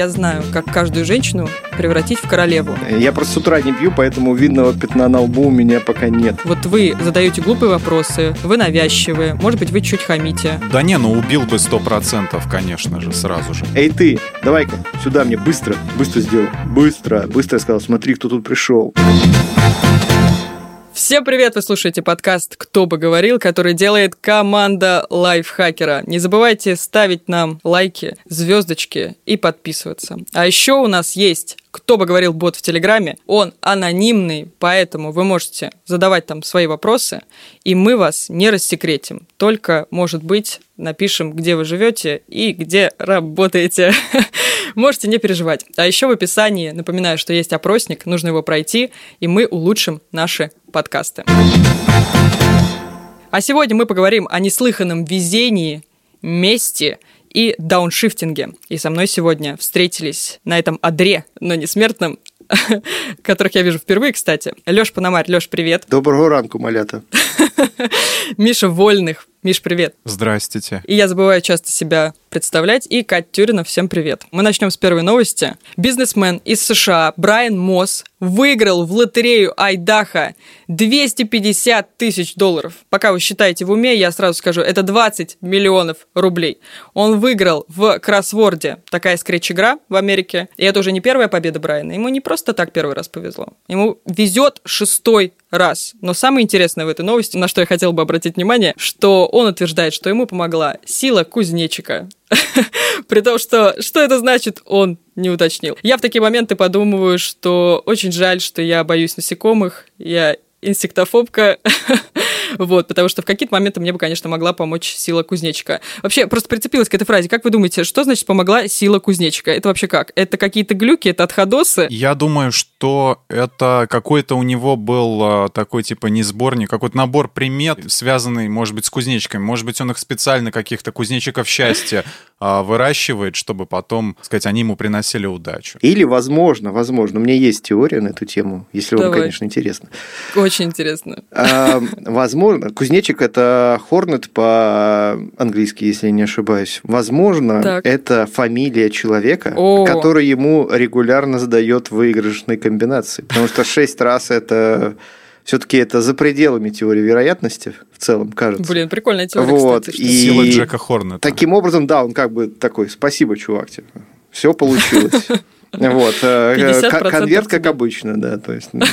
я знаю, как каждую женщину превратить в королеву. Я просто с утра не пью, поэтому видного пятна на лбу у меня пока нет. Вот вы задаете глупые вопросы, вы навязчивые, может быть, вы чуть хамите. Да не, ну убил бы сто процентов, конечно же, сразу же. Эй ты, давай-ка сюда мне быстро, быстро сделал. Быстро, быстро сказал, смотри, кто тут пришел. Всем привет! Вы слушаете подкаст «Кто бы говорил», который делает команда лайфхакера. Не забывайте ставить нам лайки, звездочки и подписываться. А еще у нас есть кто бы говорил бот в Телеграме, он анонимный, поэтому вы можете задавать там свои вопросы, и мы вас не рассекретим. Только, может быть, напишем, где вы живете и где работаете. Можете не переживать. А еще в описании напоминаю, что есть опросник, нужно его пройти, и мы улучшим наши подкасты. А сегодня мы поговорим о неслыханном везении, мести и дауншифтинге. И со мной сегодня встретились на этом адре, но не смертном, которых я вижу впервые, кстати. Лёш Пономарь. Лёш, привет. Доброго ранку, малята. Миша Вольных. Миш, привет. Здрасте. И я забываю часто себя представлять. И Катя Тюрина, всем привет. Мы начнем с первой новости. Бизнесмен из США Брайан Мосс выиграл в лотерею Айдаха 250 тысяч долларов. Пока вы считаете в уме, я сразу скажу, это 20 миллионов рублей. Он выиграл в кроссворде. Такая скретч-игра в Америке. И это уже не первая победа Брайана. Ему не просто так первый раз повезло. Ему везет шестой раз. Но самое интересное в этой новости, на что я хотел бы обратить внимание, что он утверждает, что ему помогла сила кузнечика. При том, что что это значит, он не уточнил. Я в такие моменты подумываю, что очень жаль, что я боюсь насекомых, я инсектофобка, вот, потому что в какие-то моменты мне бы, конечно, могла помочь сила кузнечика. Вообще, просто прицепилась к этой фразе. Как вы думаете, что значит помогла сила кузнечика? Это вообще как? Это какие-то глюки, это отходосы? Я думаю, что это какой-то у него был а, такой, типа, не сборник, какой-то набор примет, связанный, может быть, с кузнечиками. Может быть, он их специально, каких-то кузнечиков счастья, а, выращивает, чтобы потом, сказать, они ему приносили удачу. Или, возможно, возможно, у меня есть теория на эту тему, если вам, Давай. конечно, интересно. Очень интересно. А, Возможно, кузнечик это хорнет по-английски, если я не ошибаюсь. Возможно, Так. это фамилия человека, О. который ему регулярно задает выигрышные комбинации. Потому что шесть раз это все-таки это за пределами теории вероятности в целом, кажется. Блин, прикольная теория, Вот, кстати. что- и- Сила Джека Хорнета. Таким образом, да, он как бы такой, спасибо, чувак, все получилось. Вот, э, 50% кон- конверт, как обычно, да, то есть... ну,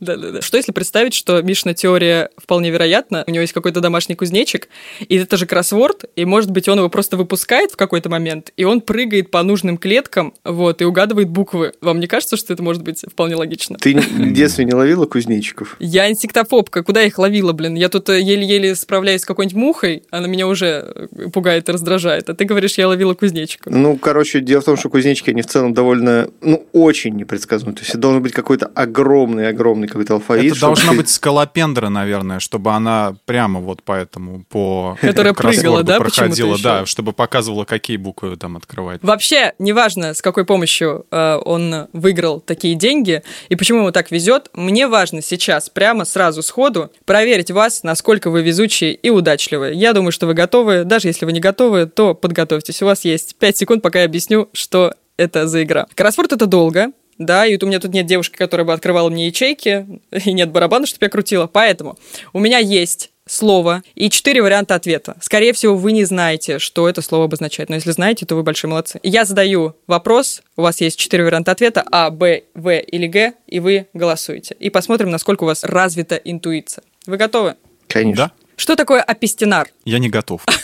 Да-да-да. Что если представить, что Мишина теория вполне вероятна, у него есть какой-то домашний кузнечик, и это же кроссворд, и, может быть, он его просто выпускает в какой-то момент, и он прыгает по нужным клеткам, вот, и угадывает буквы. Вам не кажется, что это может быть вполне логично? Ты в детстве не ловила кузнечиков? Я инсектофобка, куда я их ловила, блин? Я тут э, еле-еле справляюсь с какой-нибудь мухой, она меня уже э, пугает и раздражает, а ты говоришь, я ловила кузнечика. Ну, короче, дело в том, что кузнечики, они в целом довольно, ну, очень непредсказуемы. То есть, это должен быть какой-то огромный-огромный какой-то алфавит. Это чтобы должна ты- быть скалопендра, наверное, чтобы она прямо вот поэтому по Которая прыгала, да, проходила, да, чтобы показывала, какие буквы там открывать. Вообще, неважно, с какой помощью э, он выиграл такие деньги и почему ему так везет, мне важно сейчас, прямо сразу сходу, проверить вас, насколько вы везучие и удачливые. Я думаю, что вы готовы. Даже если вы не готовы, то подготовьтесь. У вас есть 5 секунд, пока я объясню, что это за игра. Кроссворд это долго. Да, и вот у меня тут нет девушки, которая бы открывала мне ячейки, и нет барабана, чтобы я крутила. Поэтому у меня есть слово и четыре варианта ответа. Скорее всего, вы не знаете, что это слово обозначает. Но если знаете, то вы большие молодцы. Я задаю вопрос, у вас есть четыре варианта ответа, А, Б, В или Г, и вы голосуете. И посмотрим, насколько у вас развита интуиция. Вы готовы? Конечно. Да? Что такое апистенар? Я не готов.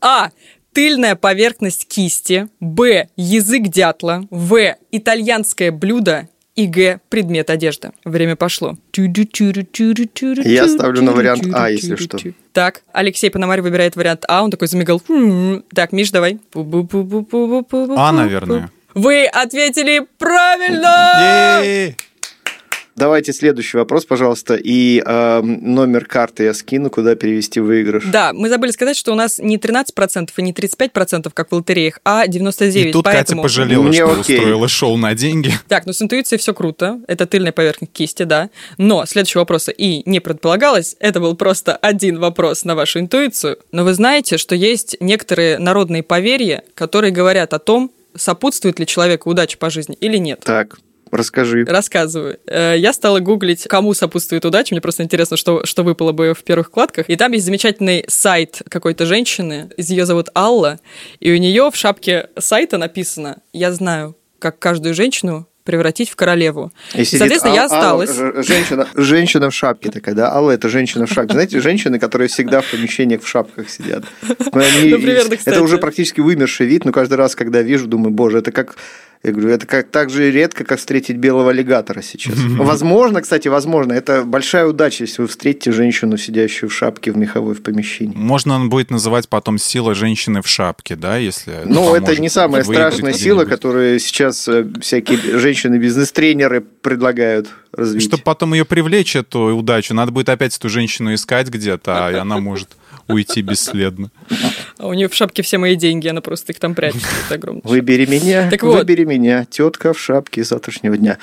А. Тыльная поверхность кисти. Б. Язык дятла. В. Итальянское блюдо. И Г. Предмет одежды. Время пошло. Я ставлю на вариант А, если что. Так, Алексей Пономарь выбирает вариант А, он такой замигал. Так, Миш, давай. А, наверное. Вы ответили правильно! Давайте следующий вопрос, пожалуйста. И э, номер карты я скину, куда перевести выигрыш. Да, мы забыли сказать, что у нас не 13% и не 35%, как в лотереях, а 99%. И тут Катя поэтому... пожалела, Мне что окей. устроила шоу на деньги. Так, ну с интуицией все круто. Это тыльная поверхность кисти, да. Но следующего вопроса и не предполагалось. Это был просто один вопрос на вашу интуицию. Но вы знаете, что есть некоторые народные поверья, которые говорят о том, сопутствует ли человеку удача по жизни или нет. Так, Расскажи. Рассказываю. Э, я стала гуглить, кому сопутствует удача. Мне просто интересно, что, что выпало бы в первых вкладках. И там есть замечательный сайт какой-то женщины. Ее зовут Алла. И у нее в шапке сайта написано «Я знаю, как каждую женщину превратить в королеву. И сидит Соответственно, Ал- я осталась. Ж- женщина, женщина в шапке такая, да? Алла – это женщина в шапке. Знаете, женщины, которые всегда в помещениях в шапках сидят. Ну, они- Ну, примерно, кстати. Это уже практически вымерший вид, но каждый раз, когда вижу, думаю, боже, это как... Я говорю, это как так же редко, как встретить белого аллигатора сейчас. Возможно, кстати, возможно, это большая удача, если вы встретите женщину, сидящую в шапке в меховой в помещении. Можно он будет называть потом сила женщины в шапке, да, если... Ну, это не самая страшная сила, которую сейчас э, всякие женщины-бизнес-тренеры предлагают развить. Чтобы потом ее привлечь, эту удачу, надо будет опять эту женщину искать где-то, а она может уйти бесследно. А у нее в шапке все мои деньги, она просто их там прячет. Это огромное. Выбери меня, Так вот. выбери меня, тетка в шапке завтрашнего дня.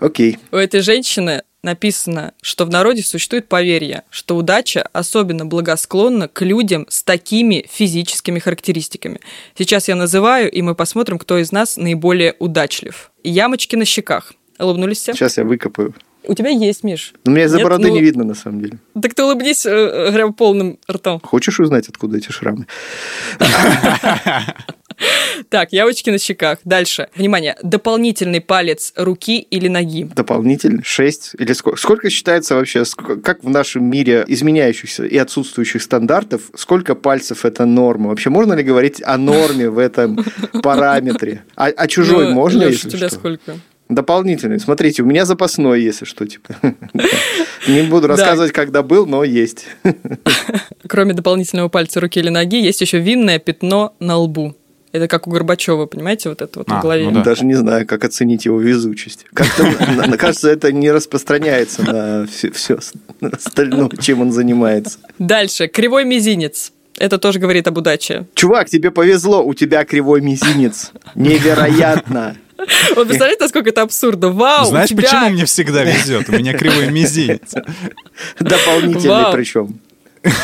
Окей. У этой женщины написано, что в народе существует поверье, что удача особенно благосклонна к людям с такими физическими характеристиками. Сейчас я называю, и мы посмотрим, кто из нас наиболее удачлив. Ямочки на щеках. Улыбнулись все? Сейчас я выкопаю. У тебя есть, Миш. Но меня из-за бороды Ну, не видно, на самом деле. Так ты улыбнись э, э, прям полным ртом. Хочешь узнать, откуда эти шрамы? Так, ямочки на щеках. Дальше. Внимание. Дополнительный палец руки или ноги. Дополнительно? Шесть? Или сколько? Сколько считается вообще, как в нашем мире изменяющихся и отсутствующих стандартов, сколько пальцев это норма? Вообще можно ли говорить о норме в этом параметре? А, а чужой Ну, можно, Лёш, если у тебя что? сколько? Дополнительный. Смотрите, у меня запасной, если что, типа. Не буду рассказывать, когда был, но есть. Кроме дополнительного пальца руки или ноги, есть еще винное пятно на лбу. Это как у Горбачева, понимаете, вот это вот на А, голове. ну да. Даже не знаю, как оценить его везучесть. Как-то, кажется, это не распространяется на все, остальное, чем он занимается. Дальше. Кривой мизинец. Это тоже говорит об удаче. Чувак, тебе повезло, у тебя кривой мизинец. Невероятно. Вот представляете, насколько это абсурдно. Вау, Знаешь, тебя- почему мне всегда везет? У меня кривой мизинец. Дополнительный Вау. причем.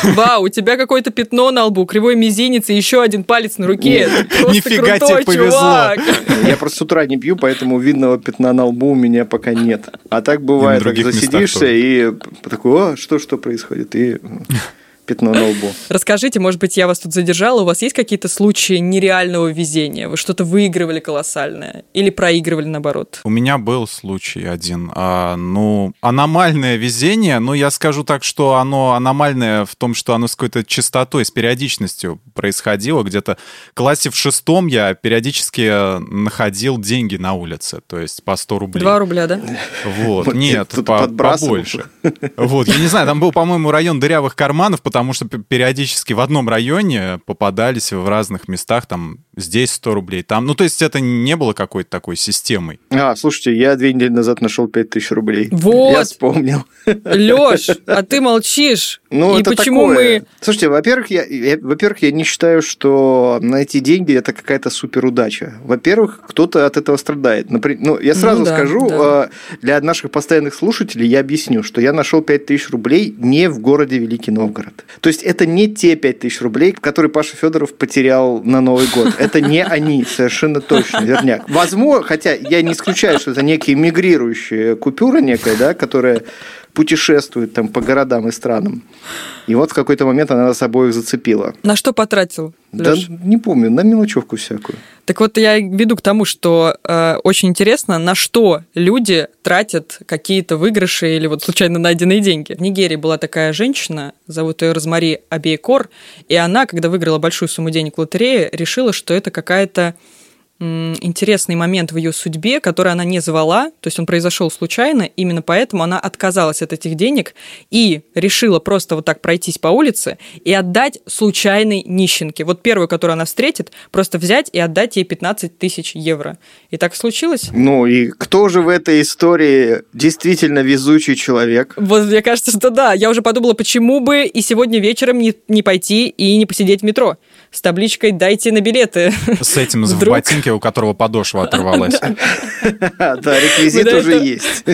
Вау, у тебя какое-то пятно на лбу, кривой мизинец и еще один палец на руке. Нифига крутой тебе повезло. чувак. Я просто с утра не пью, поэтому видного пятна на лбу у меня пока нет. А так бывает, так засидишься и такой, о, что, что происходит? И пятно на лбу. Расскажите, может быть, я вас тут задержала, у вас есть какие-то случаи нереального везения? Вы что-то выигрывали колоссальное или проигрывали наоборот? У меня был случай один. А, ну, аномальное везение, ну, я скажу так, что оно аномальное в том, что оно с какой-то частотой, с периодичностью происходило. Где-то в классе в шестом я периодически находил деньги на улице, то есть по 100 рублей. Два рубля, да? Вот, нет, побольше. Вот, я не знаю, там был, по-моему, район дырявых карманов, потому что периодически в одном районе попадались в разных местах, там, здесь 100 рублей, там, ну, то есть это не было какой-то такой системой. А, слушайте, я две недели назад нашел 5000 рублей. Вот. Я вспомнил. Лёш, а ты молчишь. Ну, И это почему такое. мы... Слушайте, во-первых, я, я- во-первых, я не считаю, что на эти деньги это какая-то суперудача. Во-первых, кто-то от этого страдает. Напри- Ну, я сразу Ну да, скажу, да. э, для наших постоянных слушателей я объясню, что я нашел 5000 рублей не в городе Великий Новгород. То есть это не те 5000 рублей, которые Паша Федоров потерял на Новый год. Это не они, совершенно точно, верняк. Возможно, хотя я не исключаю, что это некие мигрирующие купюра некая, да, которая путешествует там по городам и странам. И вот в какой-то момент она нас обоих зацепила. На что потратил, Да Лёш? не помню, на мелочевку всякую. Так вот, я веду к тому, что э, очень интересно, на что люди тратят какие-то выигрыши или вот случайно найденные деньги. В Нигерии была такая женщина, зовут ее Розмари Абейкор, и она, когда выиграла большую сумму денег в лотерее, решила, что это какая-то интересный момент в ее судьбе, который она не звала, то есть он произошел случайно, именно поэтому она отказалась от этих денег и решила просто вот так пройтись по улице и отдать случайной нищенке. Вот первую, которую она встретит, просто взять и отдать ей 15 тысяч евро. И так и случилось. Ну и кто же в этой истории действительно везучий человек? Вот мне кажется, что да. Я уже подумала, почему бы и сегодня вечером не, не пойти и не посидеть в метро с табличкой «Дайте на билеты». С этим в Вдруг? Девчонки, у которого подошва оторвалась. Да, реквизит уже есть.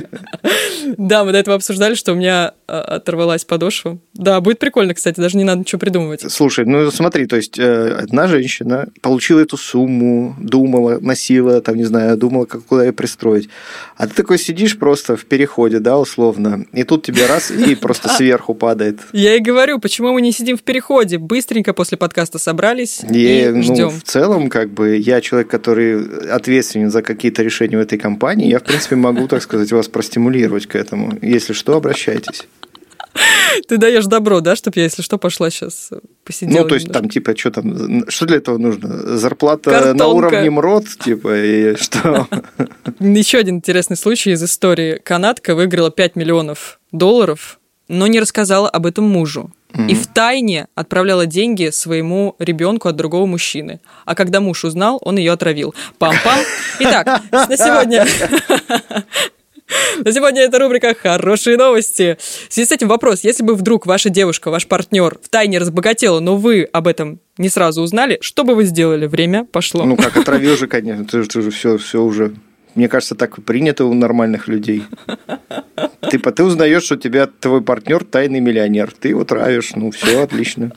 Да, мы до этого обсуждали, что у меня а, оторвалась подошва. Да, будет прикольно, кстати, даже не надо ничего придумывать. Слушай, ну смотри, то есть э, одна женщина получила эту сумму, думала, носила, там, не знаю, думала, как куда ее пристроить. А ты такой сидишь просто в переходе, да, условно, и тут тебе раз и просто сверху падает. Я и говорю, почему мы не сидим в переходе? Быстренько после подкаста собрались и, И, ну, ждем. в целом, как бы, я человек, который ответственен за какие-то решения в этой компании, я, в принципе, могу, так сказать, вас простимулировать к этому. Если что, обращайтесь. Ты даешь добро, да, чтобы я, если что, пошла сейчас посидела. Ну, то есть немножко. там, типа, что там, что для этого нужно? Зарплата Картонка. на уровне МРОД, типа, и что? Еще один интересный случай из истории. Канадка выиграла 5 миллионов долларов, но не рассказала об этом мужу. И в тайне отправляла деньги своему ребенку от другого мужчины. А когда муж узнал, он ее отравил. Пам-пам. Итак, на сегодня... На сегодня это рубрика «Хорошие новости». В связи с этим вопрос. Если бы вдруг ваша девушка, ваш партнер в тайне разбогатела, но вы об этом не сразу узнали, что бы вы сделали? Время пошло. Ну, как отравил же, конечно, ты, же- ты же все, все уже... Мне кажется, так принято у нормальных людей. Типа, ты узнаешь, что у тебя твой партнер тайный миллионер. Ты его травишь, ну, все, отлично.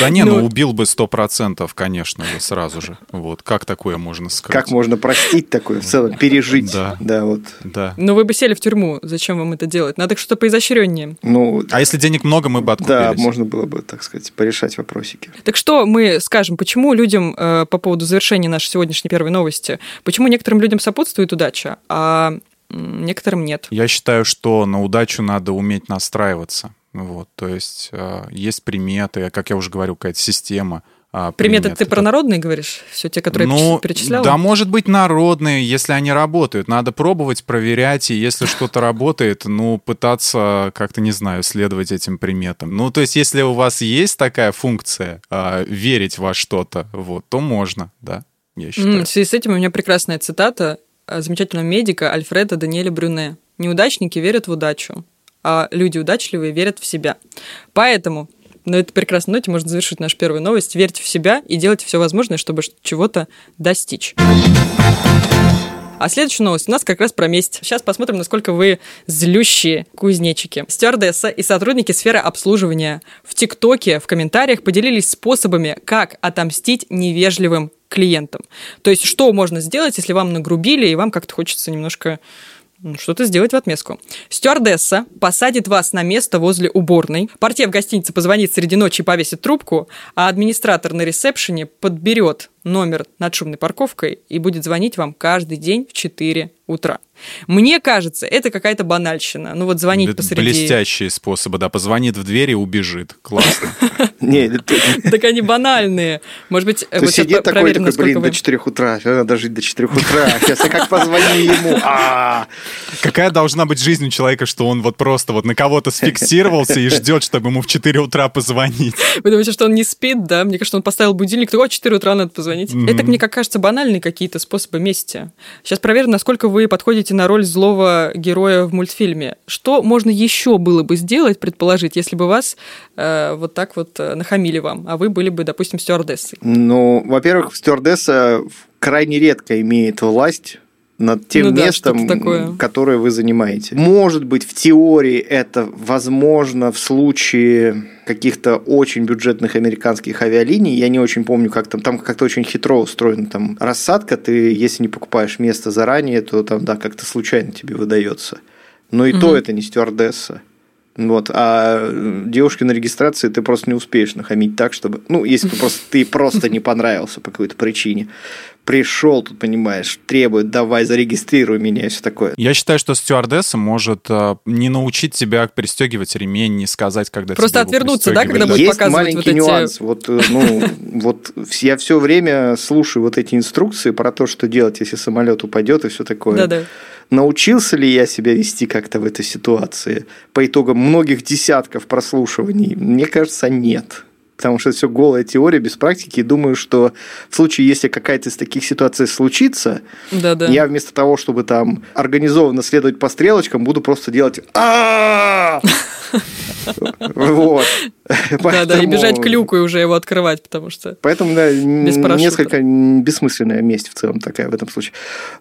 Да не, ну Ну, убил бы сто процентов, конечно же, сразу же. Вот, как такое можно скрыть? Как можно простить такое в целом, пережить? Да. Да, вот. Да. Но вы бы сели в тюрьму. Зачем вам это делать? Надо что-то поизощреннее. Ну, А если денег много, мы бы откупились. да, можно было бы, так сказать, порешать вопросики. Так что мы скажем, почему людям э, по поводу завершения нашей сегодняшней первой новости, почему некоторым людям сопутствует удача, а некоторым нет? Я считаю, что на удачу надо уметь настраиваться. Вот, то есть э, есть приметы, как я уже говорил, какая-то система. а, Приметы примет. ты про народные говоришь? Все те, которые ну, переч- перечисляла? да, может быть, народные, если они работают. Надо пробовать, проверять, и если что-то работает, ну, пытаться как-то, не знаю, следовать этим приметам. Ну, то есть, если у вас есть такая функция, а, верить во что-то, вот, то можно, да, я считаю. В связи с этим у меня прекрасная цитата э, замечательного медика Альфреда Даниэля Брюне. «Неудачники верят в удачу, а люди удачливые верят в себя». Поэтому на этой прекрасной ноте можно завершить нашу первую новость. Верьте в себя и делайте все возможное, чтобы чего-то достичь. А следующая новость у нас как раз про месть. Сейчас посмотрим, насколько вы злющие кузнечики. Стюардесса и сотрудники сферы обслуживания в ТикТоке в комментариях поделились способами, как отомстить невежливым клиентам. То есть, что можно сделать, если вам нагрубили, и вам как-то хочется немножко что-то сделать в отместку. Стюардесса посадит вас на место возле уборной. Портье в гостинице позвонит среди ночи и повесит трубку, а администратор на ресепшене подберет номер над шумной парковкой и будет звонить вам каждый день в 4 утра. Мне кажется, это какая-то банальщина. Ну вот звонить Это посреди... Блестящие способы, да, позвонит в дверь и убежит. Классно. Так они банальные. Может быть, вот сейчас сидит такой, такой, насколько блин, до 4 утра, надо жить до 4 утра. Сейчас я как позвоню ему. А, Какая должна быть жизнь у человека, что он вот просто вот на кого-то сфиксировался и ждет, чтобы ему в 4 утра позвонить? Вы думаете, что он не спит, да? Мне кажется, он поставил будильник, такой, о, 4 утра надо позвонить. Это, мне как кажется, банальные какие-то способы мести. Сейчас проверим, насколько вы подходите на роль злого героя в мультфильме. Что можно еще было бы сделать, предположить, если бы вас э, вот так вот э, нахамили вам, а вы были бы, допустим, стюардессой? Ну, во-первых, стюардесса крайне редко имеет власть над тем Ну да, местом, которое вы занимаете. Может быть, в теории это возможно в случае каких-то очень бюджетных американских авиалиний. Я не очень помню, как там, там как-то очень хитро устроена там рассадка. Ты, если не покупаешь место заранее, то там, да, как-то случайно тебе выдается. Но и то это не стюардесса. Вот, а девушке на регистрации ты просто не успеешь нахамить так, чтобы... Ну, если ты просто, ты просто не понравился по какой-то причине. Пришел, тут, понимаешь, требует, давай, зарегистрируй меня и все такое. Я считаю, что стюардесса может э, не научить тебя пристегивать ремень, не сказать, когда Просто тебе его отвернуться, да, когда будет Есть показывать маленький вот эти- нюанс. Вот, э, ну, вот я все время слушаю вот эти инструкции про то, что делать, если самолет упадет и все такое. Да-да. Научился ли я себя вести как-то в этой ситуации по итогам многих десятков прослушиваний? Мне кажется, нет. Потому что это все голая теория без практики. И думаю, что в случае, если какая-то из таких ситуаций случится, Да-да. я вместо того, чтобы там организованно следовать по стрелочкам, буду просто делать! Вот. Да-да, и бежать к люку и уже его открывать, потому что... Поэтому, да, несколько бессмысленная месть в целом такая в этом случае.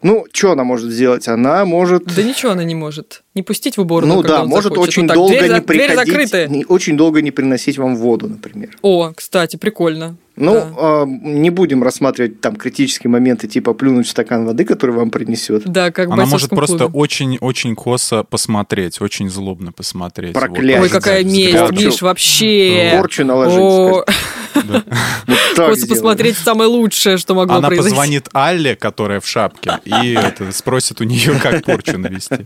Ну, что она может сделать? Она может... Да ничего она не может. Не пустить в уборную, Ну да, может очень долго не приходить... Очень долго не приносить вам воду, например. О, кстати, прикольно. Ну, да. э, не будем рассматривать там критические моменты, типа плюнуть в стакан воды, который вам принесет. Да, как Она может просто очень-очень косо посмотреть, очень злобно посмотреть. Проклятие. Ой, какая месть, Миш, вообще. Порчу наложить. Косо посмотреть самое лучшее, что могло Она произойти. позвонит Алле, которая в шапке, и спросит у нее, как порчу навести.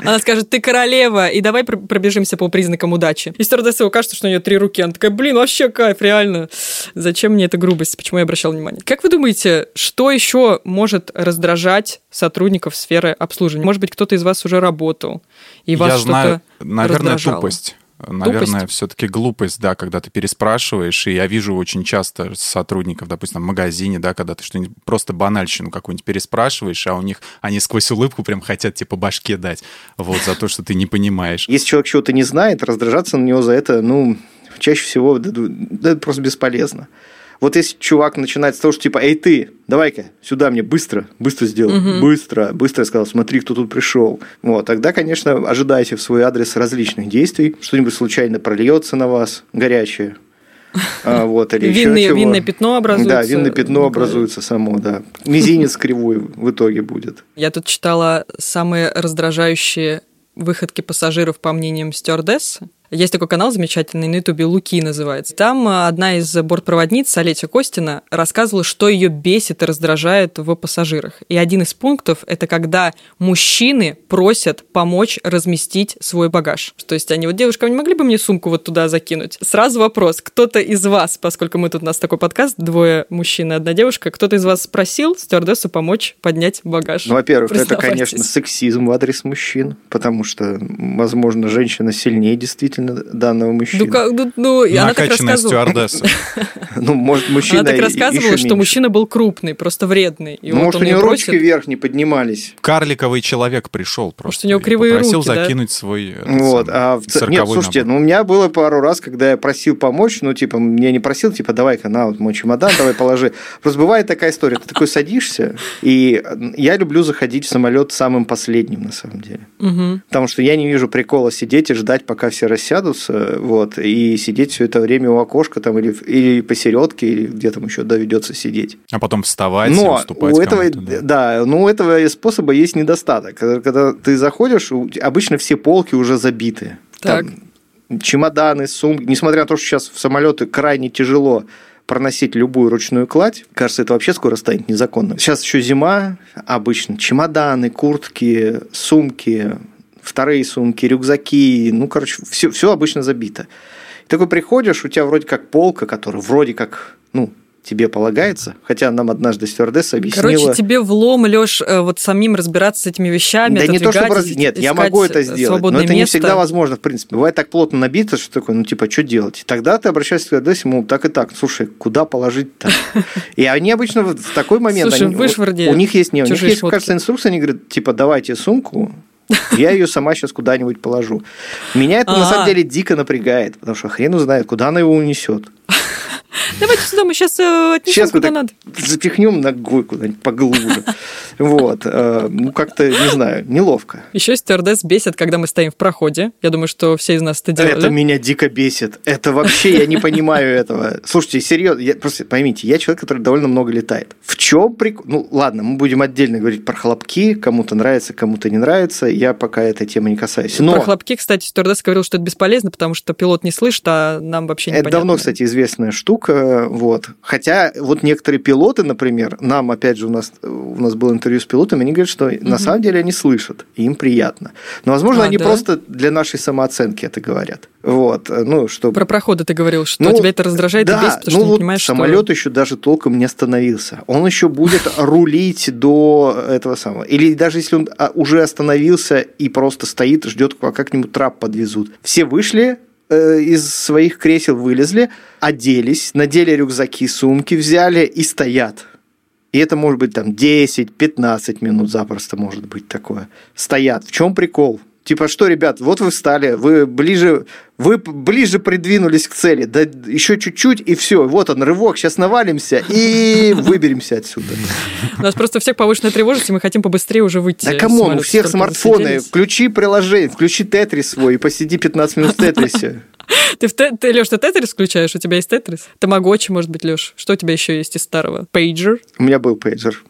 Она скажет, ты королева, и давай пробежимся по признакам удачи. И стюардесса кажется, что у нее три руки. Она такая, блин, вообще кайф, реально. Зачем мне эта грубость? Почему я обращал внимание? Как вы думаете, что еще может раздражать сотрудников сферы обслуживания? Может быть, кто-то из вас уже работал, и вас что-то наверное, раздражало? тупость. Наверное, все-таки глупость, да, когда ты переспрашиваешь, и я вижу очень часто сотрудников, допустим, в магазине, да, когда ты что-нибудь просто банальщину какую-нибудь переспрашиваешь, а у них они сквозь улыбку прям хотят типа башке дать, вот, за то, что ты не понимаешь. Если человек чего-то не знает, раздражаться на него за это, ну, чаще всего да, да, это просто бесполезно. Вот если чувак начинает с того, что типа, эй ты, давай-ка сюда мне быстро, быстро сделай, угу. быстро, быстро сказал, смотри, кто тут пришел. Вот, тогда, конечно, ожидайте в свой адрес различных действий, что-нибудь случайно прольется на вас горячее. А, вот, или винное, еще чего. винное пятно образуется. Да, винное пятно образуется само, да. Мизинец кривой в итоге будет. Я тут читала самые раздражающие выходки пассажиров по мнениям стюардессы. Есть такой канал замечательный на Ютубе, Луки называется. Там одна из бортпроводниц, Олеся Костина, рассказывала, что ее бесит и раздражает в пассажирах. И один из пунктов – это когда мужчины просят помочь разместить свой багаж. То есть они вот, девушка, вы не могли бы мне сумку вот туда закинуть? Сразу вопрос, кто-то из вас, поскольку мы тут у нас такой подкаст, двое мужчин и одна девушка, кто-то из вас спросил стюардессу помочь поднять багаж? Ну, во-первых, это, конечно, сексизм в адрес мужчин, потому что, возможно, женщина сильнее действительно данного мужчины. Ну, как, ну, ну, она так рассказывала. стюардесса. Ну, может, мужчина Она так рассказывала, что мужчина был крупный, просто вредный. И Ну, вот может, у него ручки вверх не поднимались. Карликовый человек пришел просто. у него кривые попросил руки, да? закинуть свой Вот, самый а в Нет, цирковой слушайте, набор. ну у меня было пару раз, когда я просил помочь, ну, типа, мне не просил, типа, давай-ка на вот мой чемодан, давай положи. Просто бывает такая история, ты такой садишься, и я люблю заходить в самолет самым последним, на самом деле. Потому что я не вижу прикола сидеть и ждать, пока все рассядутся, вот, и сидеть все это время у окошка там или, или посередке, или где там еще доведется сидеть. А потом вставать и Но уступать у этого, да. да, ну, у этого способа есть недостаток. Когда, когда ты заходишь, обычно все полки уже забиты. Так. Там чемоданы, сумки. Несмотря на то, что сейчас в самолеты крайне тяжело проносить любую ручную кладь, кажется, это вообще скоро станет незаконным. Сейчас еще зима, обычно чемоданы, куртки, сумки, вторые сумки, рюкзаки, ну, короче, все, все обычно забито. И такой приходишь, у тебя вроде как полка, которая вроде как, ну, тебе полагается, хотя нам однажды стюардесса объяснила... Короче, тебе влом, Леш, э, вот самим разбираться с этими вещами, Да не то, чтобы... раз- Нет, я могу это сделать, но это не место. всегда возможно, в принципе. Бывает так плотно набито, что такое, ну, типа, что делать? И тогда ты обращаешься к стюардессе, ему так и так, слушай, куда положить-то? И они обычно в такой момент... Слушай, они- У них есть, не, у них есть, кажется, инструкция, они говорят, типа, давайте сумку, я ее сама сейчас куда-нибудь положу. Меня это на самом деле дико напрягает, потому что хрен узнает, куда она его унесет. Давайте сюда, мы сейчас отнесем Сейчас куда надо. запихнем ногой куда-нибудь поглубже. Вот. э, Ну, как-то, не знаю, неловко. Еще стюардесс бесит, когда мы стоим в проходе. Я думаю, что все из нас это делали. Это меня дико бесит. Это вообще, я не понимаю этого. Слушайте, серьезно, просто поймите, я человек, который довольно много летает. В чем прикол? Ну, ладно, мы будем отдельно говорить про хлопки, кому-то нравится, кому-то не нравится. Я пока этой темы не касаюсь. Но Про хлопки, кстати, стюардесс говорил, что это бесполезно, потому что пилот не слышит, а нам вообще не это давно, кстати, известная штука. Вот. Хотя вот некоторые пилоты, например, нам, опять же, у нас, у нас было интервью с пилотами, они говорят, что на самом деле они слышат, и им приятно. Но, возможно, А, они да? просто для нашей самооценки это говорят. Вот. Ну, что Про проходы ты говорил, что Ну, тебя это раздражает да, и бесит, потому ну что не вот понимаешь, самолет еще даже толком не остановился. Он еще будет рулить до этого самого. Или даже если он а, уже остановился и просто стоит, ждет, пока к нему трап подвезут. Все вышли э, из своих кресел, вылезли, оделись, надели рюкзаки, сумки взяли и стоят. И это может быть там 10-15 минут запросто может быть такое. Стоят. В чем прикол? Типа, что, ребят, вот вы встали, вы ближе, вы ближе придвинулись к цели, да еще чуть-чуть, и все, вот он, рывок, сейчас навалимся и выберемся отсюда. У нас просто всех повышенная тревожность, и мы хотим побыстрее уже выйти. Да кому? У всех смартфоны, включи приложение, включи Тетрис свой и посиди 15 минут в Тетрисе. Ты, в те... ты, Леш, ты Тетрис включаешь? У тебя есть Тетрис? Тамагочи, может быть, Леш. Что у тебя еще есть из старого? Пейджер? У меня был пейджер.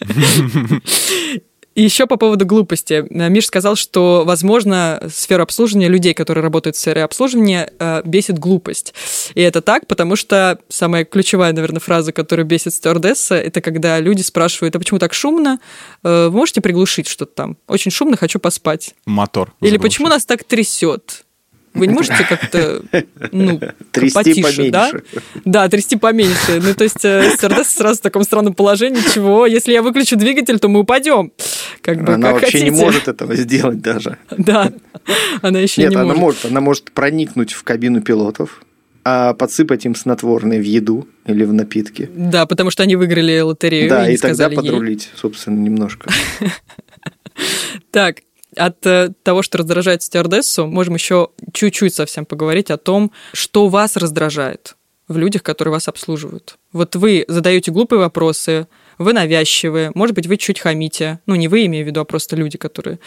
И еще по поводу глупости. Миш сказал, что, возможно, сфера обслуживания людей, которые работают в сфере обслуживания, э, бесит глупость. И это так, потому что самая ключевая, наверное, фраза, которая бесит стюардесса, это когда люди спрашивают, а почему так шумно? Э, вы можете приглушить что-то там? Очень шумно, хочу поспать. Мотор. Или почему нас так трясет? Вы не можете как-то, ну, трясти потише, поменьше. да? Да, трясти поменьше. Ну, то есть э, стюардесса сразу в таком странном положении, чего, если я выключу двигатель, то мы упадем. Как бы, Она как вообще не хотите. может этого сделать даже. Да, она еще Нет, не она может. может. Она может проникнуть в кабину пилотов, а подсыпать им снотворное в еду или в напитки. Да, потому что они выиграли лотерею Да, и не и тогда сказали ей. подрулить, собственно, немножко. Так, от э, того, что раздражает стюардессу, можем еще чуть-чуть совсем поговорить о том, что вас раздражает в людях, которые вас обслуживают. Вот вы задаете глупые вопросы, вы навязчивые, может быть, вы чуть хамите. Ну, не вы, имею в виду, а просто люди, которые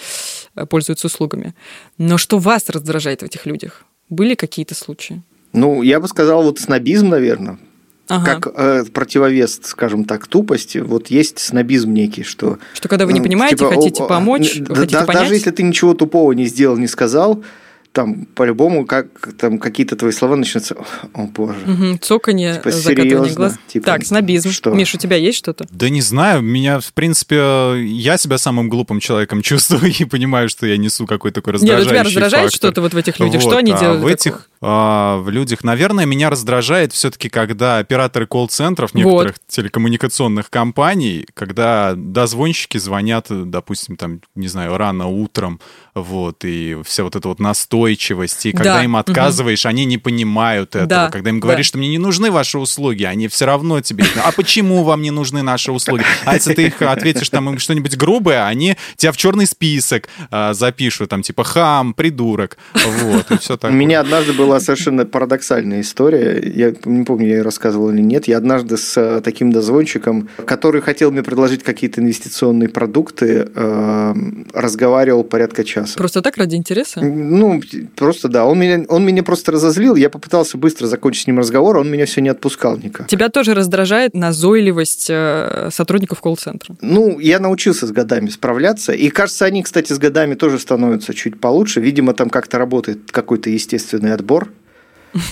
э, пользуются услугами. Но что вас раздражает в этих людях? Были какие-то случаи? Ну, я бы сказал, вот снобизм, наверное, Ага. как э, противовес, скажем так, тупости, вот есть снобизм некий, что... Что когда вы не понимаете, типа, хотите помочь, да- хотите да- понять. Даже если ты ничего тупого не сделал, не сказал, там, по-любому, как там какие-то твои слова начнутся, о боже. Мгм, цоканье, Типа, закатывание глаз. Типа, так, снобизм. что? Миш, у тебя есть что-то? Да не знаю, меня, в принципе, я себя самым глупым человеком чувствую и понимаю, что я несу какой-то такой Нет, раздражающий у тебя раздражает фактор. что-то вот в этих людях? Вот, что они а делают в этих а, в людях, наверное, меня раздражает все-таки, когда операторы колл-центров некоторых телекоммуникационных компаний, когда дозвонщики звонят, допустим, там, не знаю, рано утром, вот, и вся вот эта вот настойчивость, и когда Да, им отказываешь, они не понимают этого. Да, Когда им говоришь, да. что мне не нужны ваши услуги, они все равно тебе... А почему вам не нужны наши услуги? А если ты их ответишь там им что-нибудь грубое, они тебя в черный список а, запишут, там, типа, хам, придурок, вот, и все У такое. меня однажды была совершенно парадоксальная история. Я не помню, я ее рассказывал или нет. Я однажды с э, таким дозвончиком, который хотел мне предложить какие-то инвестиционные продукты, э, разговаривал порядка часа. Просто так, ради интереса? Ну, просто да. Он меня, он меня просто разозлил. Я попытался быстро закончить с ним разговор, а он меня все не отпускал никак. Тебя тоже раздражает назойливость э, сотрудников колл-центра. Ну, я научился с годами справляться. И кажется, они, кстати, с годами тоже становятся чуть получше. Видимо, там как-то работает какой-то естественный отбор.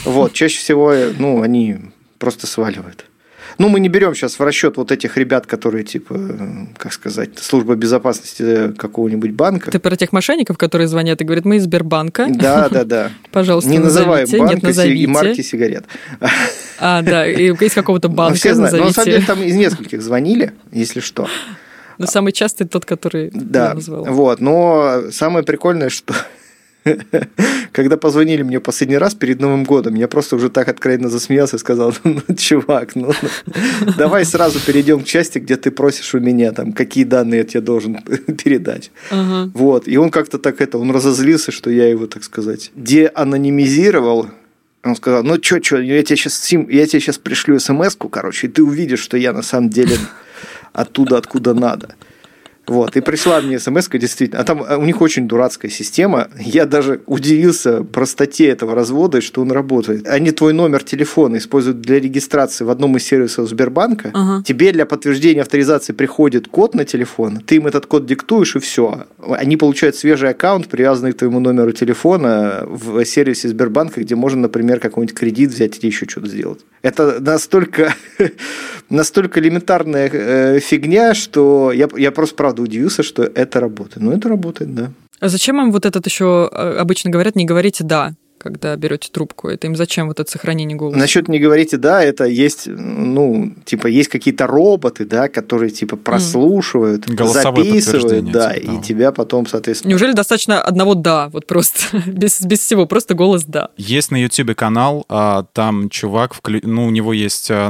Вот, чаще всего, ну, они просто сваливают. Ну, мы не берем сейчас в расчет вот этих ребят, которые, типа, как сказать, служба безопасности какого-нибудь банка. Ты про тех мошенников, которые звонят и говорят, мы из Сбербанка. Да, да, да. Пожалуйста, Не называем назовите. Нет, назовите. и марки сигарет. А, да, и из какого-то Ну, банка все знают. Но на самом деле там из нескольких звонили, если что. Но самый частый тот, который Да, я назвала. вот. Но самое прикольное, что когда позвонили мне последний раз перед Новым годом, я просто уже так откровенно засмеялся и сказал, ну, чувак, ну, давай сразу перейдем к части, где ты просишь у меня, там, какие данные я тебе должен передать. Ага. Вот, и он как-то так это, он разозлился, что я его, так сказать, деанонимизировал. Он сказал, ну чё, чё, я тебе сейчас, я тебе сейчас пришлю смс-ку, короче, и ты увидишь, что я на самом деле оттуда, откуда надо. Вот, и пришла мне смс действительно. А там у них очень дурацкая система. Я даже удивился простоте этого развода, что он работает. Они твой номер телефона используют для регистрации в одном из сервисов Сбербанка. Ага. Тебе для подтверждения авторизации приходит код на телефон, ты им этот код диктуешь, и все. Они получают свежий аккаунт, привязанный к твоему номеру телефона в сервисе Сбербанка, где можно, например, какой-нибудь кредит взять или еще что-то сделать. Это настолько, настолько элементарная э, фигня, что я, я просто правда удивился, что это работает. Ну, это работает, да. А зачем им вот этот еще э, обычно говорят, не говорите «да»? Когда берете трубку? Это им зачем вот это сохранение голоса? Насчет не говорите да, это есть, ну, типа, есть какие-то роботы, да, которые типа прослушивают, Голосовое записывают, да, типа и тебя потом, соответственно. Неужели достаточно одного да, вот просто без, без всего, просто голос да? Есть на Ютубе канал, а, там чувак, вклю- ну, у него есть а,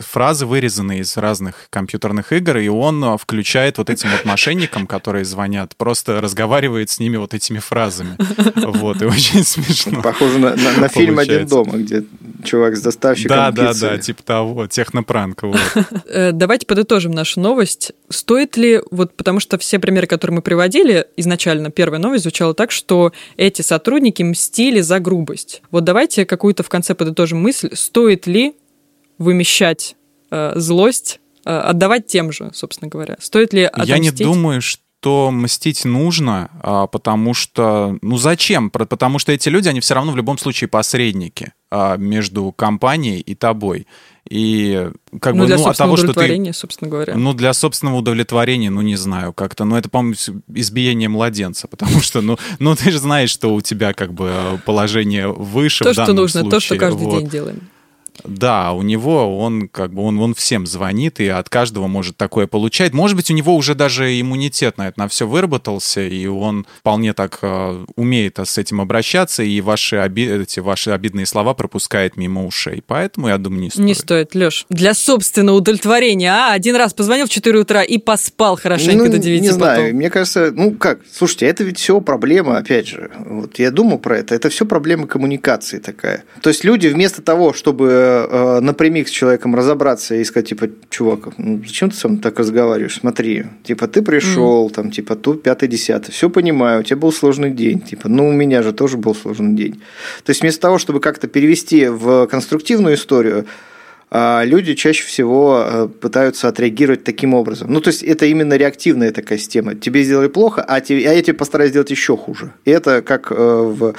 фразы, вырезанные из разных компьютерных игр, и он а, включает вот этим вот мошенникам, которые звонят, просто разговаривает с ними вот этими фразами. Вот, и очень смешно. Похоже на, на- на фильм «Один дома», где чувак с доставщиком Да, да, пиццы. да, типа того, технопранк. вот. Э, Давайте подытожим нашу новость. Стоит ли, вот потому что все примеры, которые мы приводили, изначально первая новость звучала так, что эти сотрудники мстили за грубость. Вот давайте какую-то в конце подытожим мысль. Стоит ли вымещать э, злость, э, отдавать тем же, собственно говоря? Стоит ли Я не отомстить? думаю, что мстить нужно, а, потому что... Ну зачем? Потому что эти люди, они все равно в любом случае посредники а, между компанией и тобой. И как ну, бы, для ну, от того, что ты... удовлетворения, собственно говоря. Ну, для собственного удовлетворения, ну, не знаю, как-то, ну, это, по-моему, избиение младенца, потому что, ну, ну, ты же знаешь, что у тебя, как бы, положение выше то, в что нужно, то, что случае. каждый Вот. день делаем. Да, у него он как бы он, он всем звонит и от каждого может такое получать. Может быть, у него уже даже иммунитет на это на все выработался, и он вполне так э, умеет с этим обращаться, и ваши, оби- эти ваши обидные слова пропускает мимо ушей. Поэтому, я думаю, не стоит. Не стоит, Леш. Для собственного удовлетворения, а? Один раз позвонил в 4 утра и поспал хорошенько Ну, до 9 не потом. знаю, мне кажется, ну как, слушайте, это ведь все проблема, опять же, вот я думал про это, это все проблема коммуникации такая. То есть люди вместо того, чтобы э, напрямик с человеком разобраться и сказать, типа, чувак, ну, зачем ты со мной так разговариваешь, смотри, типа, ты пришел, там, типа, тут пятый, десятый, все понимаю, у тебя был сложный день, типа, ну, у меня же тоже был сложный день. То есть вместо того, чтобы как-то перевести в конструктивную историю, люди чаще всего э, пытаются отреагировать таким образом. Ну, то есть это именно реактивная такая система. Тебе сделали плохо, а, тебе, а я тебе постараюсь сделать еще хуже. И это как э, в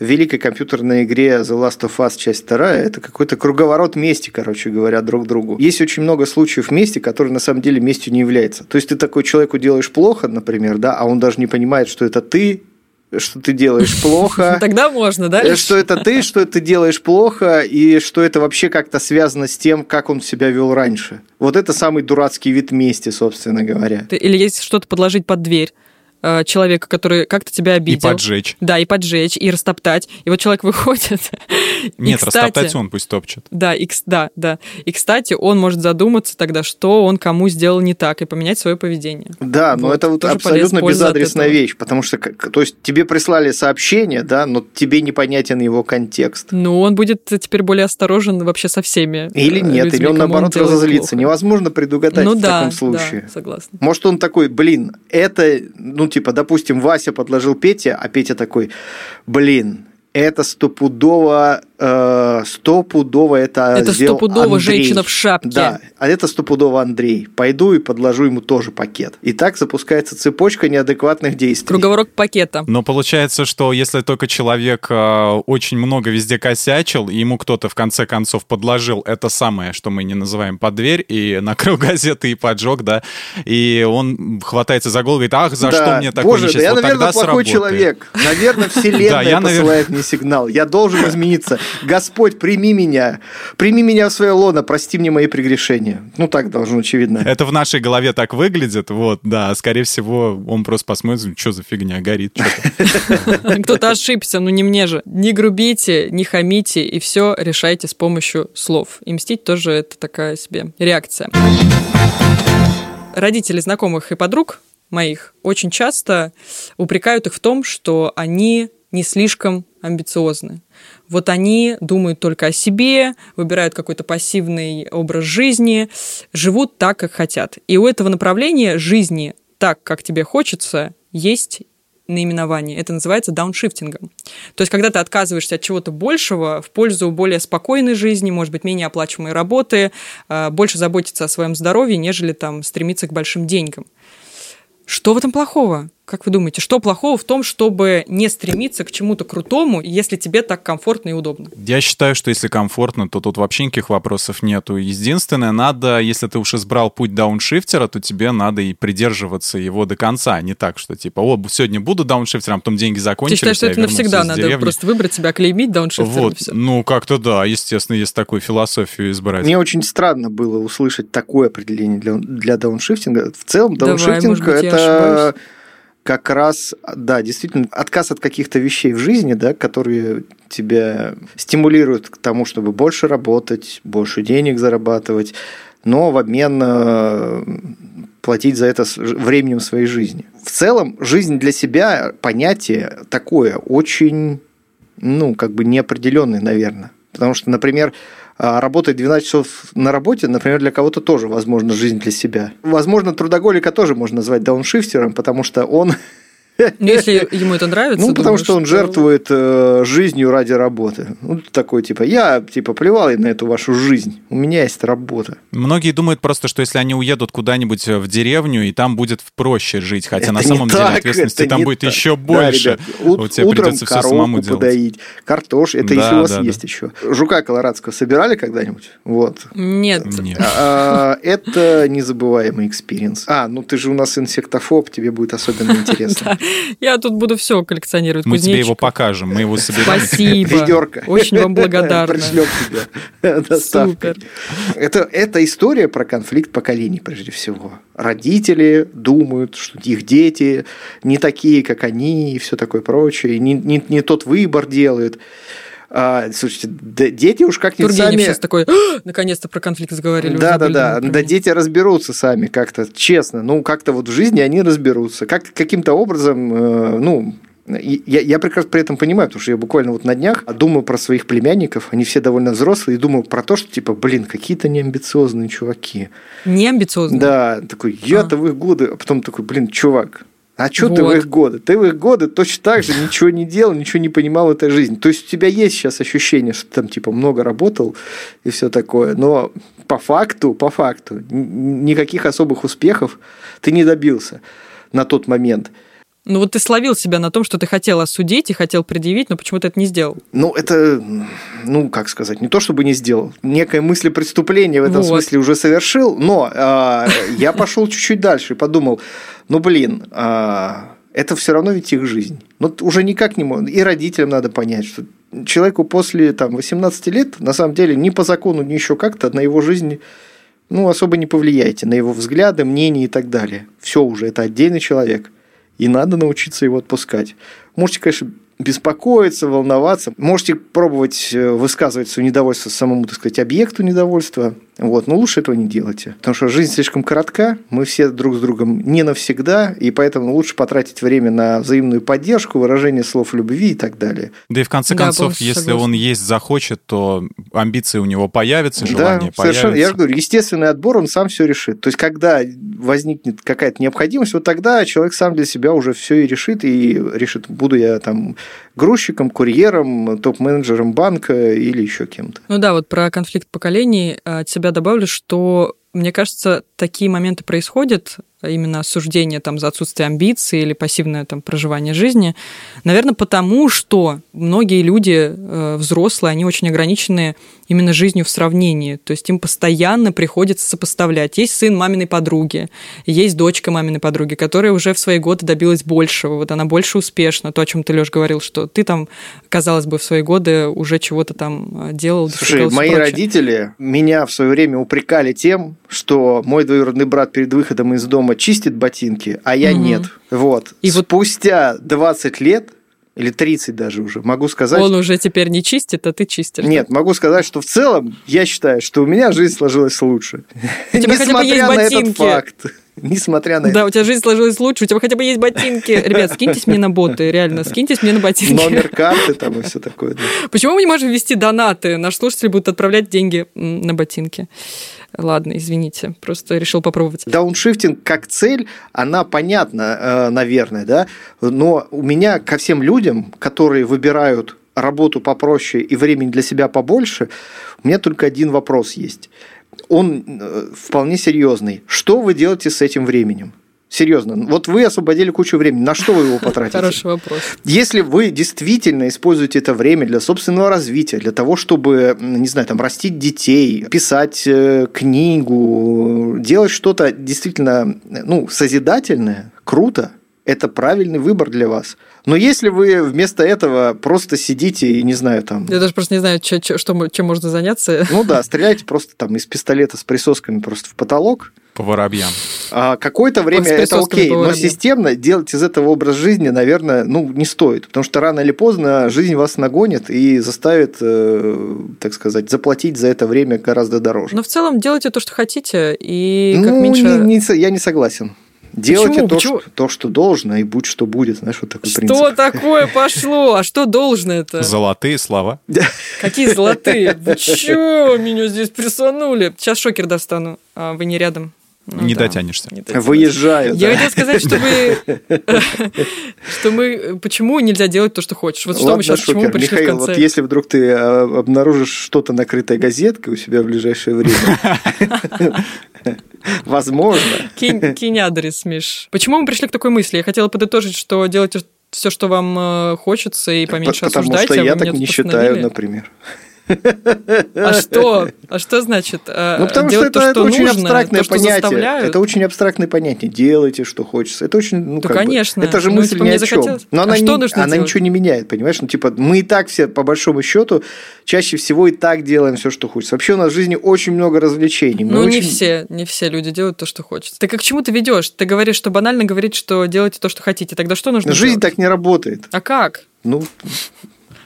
великой компьютерной игре The Last of Us часть вторая, это какой-то круговорот мести, короче говоря, друг другу. Есть очень много случаев мести, которые на самом деле местью не являются. То есть ты такой человеку делаешь плохо, например, да, а он даже не понимает, что это ты, что ты делаешь плохо. Тогда можно, да? Э? Что это ты, что ты делаешь плохо, и что это вообще как-то связано с тем, как он себя вел раньше. Вот это самый дурацкий вид мести, собственно говоря. Или есть что-то подложить под дверь э, человека, который как-то тебя И обидел. поджечь. Да, и поджечь, и растоптать. И вот человек выходит. и, Нет, кстати, растоптать он пусть топчет. Да, и, да, да. И, кстати, он может задуматься тогда, что он кому сделал не так, и поменять свое поведение. Да, но Вот, это вот тоже абсолютно безадресная вещь, потому что, как- то есть, тебе прислали сообщение, да, но тебе непонятен его контекст. Ну, он будет теперь более осторожен вообще со всеми. Или э, нет, людьми, или он наоборот делает разозлится. плохо. Невозможно предугадать ну в да, таком случае. да, согласна. Может, он такой, блин, это, ну, типа, допустим, Вася подложил Пете, а Петя такой, блин, это стопудово, стопудово это Это сделал стопудово Андрей. женщина в шапке. Да, а это стопудово Андрей. Пойду и подложу ему тоже пакет. И так запускается цепочка неадекватных действий. Круговорот пакета. Но получается, что если только человек э, очень много везде косячил, и ему кто-то в конце концов подложил это самое, что мы не называем под дверь, и накрыл газеты и поджег, да, и он хватается за голову и говорит, ах, за Да, что мне такое Боже, да несчастье? я, Вот наверное, тогда плохой сработает. человек. Наверное, вселенная Да, я, посылает мне сигнал. Я должен измениться. Господь, прими меня. Прими меня в свое лоно, прости мне мои прегрешения. Ну, так должно, очевидно. Это в нашей голове так выглядит, вот, да, скорее всего, он просто посмотрит, что за фигня горит. Кто-то ошибся, ну не мне же. Не грубите, не хамите, и все решайте с помощью слов. И мстить тоже это такая себе реакция. Родители знакомых и подруг моих очень часто упрекают их в том, что они не слишком амбициозны. Вот они думают только о себе, выбирают какой-то пассивный образ жизни, живут так, как хотят. И у этого направления жизни так, как тебе хочется, есть наименование. Это называется дауншифтингом. То есть, когда ты отказываешься от чего-то большего в пользу более спокойной жизни, может быть, менее оплачиваемой работы, э, больше заботиться о своем здоровье, нежели там стремиться к большим деньгам. Что в этом плохого? Как вы думаете, что плохого в том, чтобы не стремиться к чему-то крутому, если тебе так комфортно и удобно? Я считаю, что если комфортно, то тут вообще никаких вопросов нету. Единственное, надо, если ты уж избрал путь дауншифтера, то тебе надо и придерживаться его до конца. а Не так, что типа, о, сегодня буду дауншифтером, а потом деньги закончились. Ты считаешь, что это навсегда надо деревни. просто выбрать себя, клеймить дауншифтером? Вот, ну как-то да, естественно, есть такую философию избрать. Мне очень странно было услышать такое определение для, для дауншифтинга. В целом, Давай, дауншифтинг может быть, я это. Как раз, да, действительно, отказ от каких-то вещей в жизни, да, которые тебя стимулируют к тому, чтобы больше работать, больше денег зарабатывать, но в обмен э, платить за это временем своей жизни. В целом, жизнь для себя понятие такое очень, ну, как бы неопределенное, наверное. Потому что, например, работать 12 часов на работе, например, для кого-то тоже, возможно, жизнь для себя. Возможно, трудоголика тоже можно назвать дауншифтером, потому что он если ему это нравится, ну, потому думаю, что он жертвует э, жизнью ради работы. Ну, такой, типа, я, типа, плевал на эту вашу жизнь, у меня есть работа. Многие думают просто, что если они уедут куда-нибудь в деревню, и там будет проще жить, хотя Это на самом деле так, ответственности там будет так. еще Да, больше. ребят, ут- Вот тебе утром придется все самому делать. подоить, картош, это Да, если у вас да, да. есть еще. Жука колорадского собирали когда-нибудь? Вот. Нет. Нет. А, Это незабываемый experience. А, ну ты же у нас инсектофоб, тебе будет особенно интересно. Я тут буду все коллекционировать. Мы тебе его покажем, мы его собираем. Спасибо. Ведерко. Очень вам благодарна. Пришлем тебе доставкой. Супер. Это, это история про конфликт поколений, прежде всего. Родители думают, что их дети не такие, как они, и все такое прочее, и не, не, не тот выбор делают. А, слушайте, да дети уж как-нибудь сами... сейчас такой, «А, наконец-то про конфликт заговорили. уже Да, да, забыли да. про Да, него». дети разберутся сами как-то, честно. Ну, как-то вот в жизни они разберутся. Как, каким-то образом, э, ну, я, я прекрасно при этом понимаю, потому что я буквально вот на днях думаю про своих племянников, они все довольно взрослые, и думаю про то, что, типа, блин, какие-то неамбициозные чуваки. Не амбициозно. Да, такой, я-то в их годы, а потом такой, блин, чувак, а что ты в Вот. их годы? Ты в их годы точно так же ничего не делал, ничего не понимал в этой жизни. То есть у тебя есть сейчас ощущение, что ты там типа много работал и все такое, но по факту, по факту, никаких особых успехов ты не добился на тот момент. Ну вот ты словил себя на том, что ты хотел осудить и хотел предъявить, но почему-то это не сделал. Ну, это, ну, как сказать, не то чтобы не сделал, некое мысли преступления в этом Вот. смысле уже совершил, но а, я пошел чуть-чуть дальше и подумал, ну, блин, а, это все равно ведь их жизнь. Ну, уже никак не можно. И родителям надо понять, что человеку после там, 18 лет, на самом деле, ни по закону, ни еще как-то на его жизнь ну, особо не повлияете, на его взгляды, мнения и так далее. Все уже, это отдельный человек. И надо научиться его отпускать. Можете, конечно, беспокоиться, волноваться. Можете пробовать э, высказывать свое недовольство самому, так сказать, объекту недовольства. Вот. Но лучше этого не делайте. Потому что жизнь слишком коротка, мы все друг с другом не навсегда, и поэтому лучше потратить время на взаимную поддержку, выражение слов любви и так далее. Да и в конце Да, концов, если согласна. он есть захочет, то амбиции у него появятся, желание да, совершенно. Я появится. же говорю, естественный отбор, он сам все решит. То есть, когда возникнет какая-то необходимость, вот тогда человек сам для себя уже все и решит, и решит, буду я там грузчиком, курьером, топ-менеджером банка или еще кем-то. Ну да, вот про конфликт поколений э, от себя добавлю, что мне кажется, такие моменты происходят, а именно осуждение там, за отсутствие амбиций или пассивное там, проживание жизни, наверное, потому что многие люди э, взрослые, они очень ограничены именно жизнью в сравнении. То есть им постоянно приходится сопоставлять. Есть сын маминой подруги, есть дочка маминой подруги, которая уже в свои годы добилась большего. Вот она больше успешна. То, о чем ты, Леш, говорил, что ты там, казалось бы, в свои годы уже чего-то там э, делал. Слушай, мои прочее. родители меня в свое время упрекали тем, что мой двоюродный брат перед выходом из дома чистит ботинки, а я Мгм. нет. Вот. И вот- Спустя 20 лет, или 30 даже уже, могу сказать... Он уже теперь не чистит, а ты чистишь. Нет, могу сказать, что в целом я считаю, что у меня жизнь сложилась лучше. У тебя хотя бы есть Несмотря на этот факт. Несмотря на Да, у тебя жизнь сложилась лучше, у тебя хотя бы есть ботинки. Ребят, скиньтесь мне на боты, реально, скиньтесь мне на ботинки. номер карты там и все такое. да. Почему мы не можем ввести донаты? Наш слушатель будет отправлять деньги на ботинки. Ладно, извините, просто решил попробовать. Дауншифтинг как цель, она понятна, э, наверное, да, но у меня ко всем людям, которые выбирают работу попроще и времени для себя побольше, у меня только один вопрос есть. Он э, вполне серьезный. Что вы делаете с этим временем? Серьезно. Вот вы освободили кучу времени. На что вы его потратите? Хороший вопрос. Если вы действительно используете это время для собственного развития, для того, чтобы, не знаю, там, растить детей, писать э, книгу, делать что-то действительно, ну, созидательное, круто, это правильный выбор для вас. Но если вы вместо этого просто сидите и не знаю там... Я даже просто не знаю, че- че- что, чем можно заняться. Ну да, стреляете просто там из пистолета с присосками просто в потолок, По воробьям. а какое-то время это окей, но системно делать из этого образ жизни, наверное, ну, не стоит. Потому что рано или поздно жизнь вас нагонит и заставит, э, так сказать, заплатить за это время гораздо дороже. Но в целом делайте то, что хотите, и как ну, меньше... не- не я не согласен. Делайте то что, то, что должно, и будь что будет. Знаешь, вот такой Что принцип. такое пошло? А что должно это? Золотые слова. Какие золотые? Вы чё меня здесь присунули? Сейчас шокер достану. А вы не рядом. Ну Не да, дотянешься. не дотянешься. Выезжаю. Я да. хотела сказать, что мы... что мы... Почему нельзя делать то, что хочешь? Вот что мы сейчас, почему мы пришли Михаил, в конце? вот если вдруг ты э, обнаружишь что-то накрытое газеткой у себя в ближайшее время, возможно. Кинь, адрес, Миш. Почему мы пришли к такой мысли? Я хотела подытожить, что делайте все, что вам э, хочется, и поменьше Потому осуждайте. что а я так не считаю, например. А что? А что значит? э, Ну, потому что это, то, это очень нужно, абстрактное то, что понятие. заставляют? Это очень абстрактное понятие. Делайте, что хочется. Это очень, ну, Да, как бы, конечно. это же Ну, мысль типа, ни о чем. Но А она, что не- нужно она делать? ничего не меняет, понимаешь? Ну, типа, мы и так все, по большому счету, чаще всего и так делаем все, что хочется. Вообще у нас в жизни очень много развлечений. Мы Ну, не очень- все, не все люди делают то, что хочется. Ты как к чему ты ведешь? Ты говоришь, что банально говорить, что делайте то, что хотите. Тогда что нужно Жизнь делать? так не работает. А как? Ну,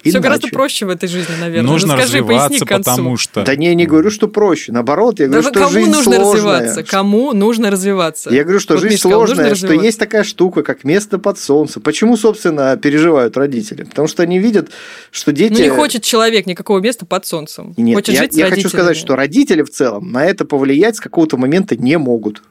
Все гораздо проще в этой жизни, наверное. Нужно Ну, скажи, поясни развиваться, к концу. потому что... Да не, я не говорю, что проще. Наоборот, я Да говорю, вы- что кому жизнь нужно сложная. развиваться? Кому нужно развиваться? Я говорю, что Вот жизнь сказал, сложная, что есть такая штука, как место под солнцем. Почему, собственно, переживают родители? Потому что они видят, что дети... Ну, не хочет человек никакого места под солнцем. Нет, хочет я, жить я хочу сказать, что родители в целом на это повлиять с какого-то момента не могут.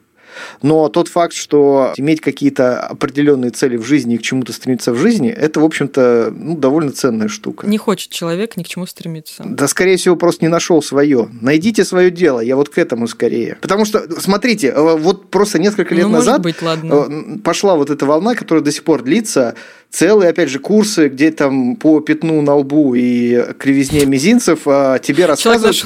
Но тот факт, что иметь какие-то определенные цели в жизни и к чему-то стремиться в жизни, это, в общем-то, ну, довольно ценная штука. Не хочет человек ни к чему стремиться. Да, скорее всего, просто не нашел свое. Найдите свое дело. Я вот к этому скорее. Потому что, смотрите, э, вот просто несколько лет ну, назад быть, ладно. э, пошла вот эта волна, которая до сих пор длится. Целые, опять же, курсы, где там по пятну на лбу и кривизне мизинцев а, тебе рассказывают,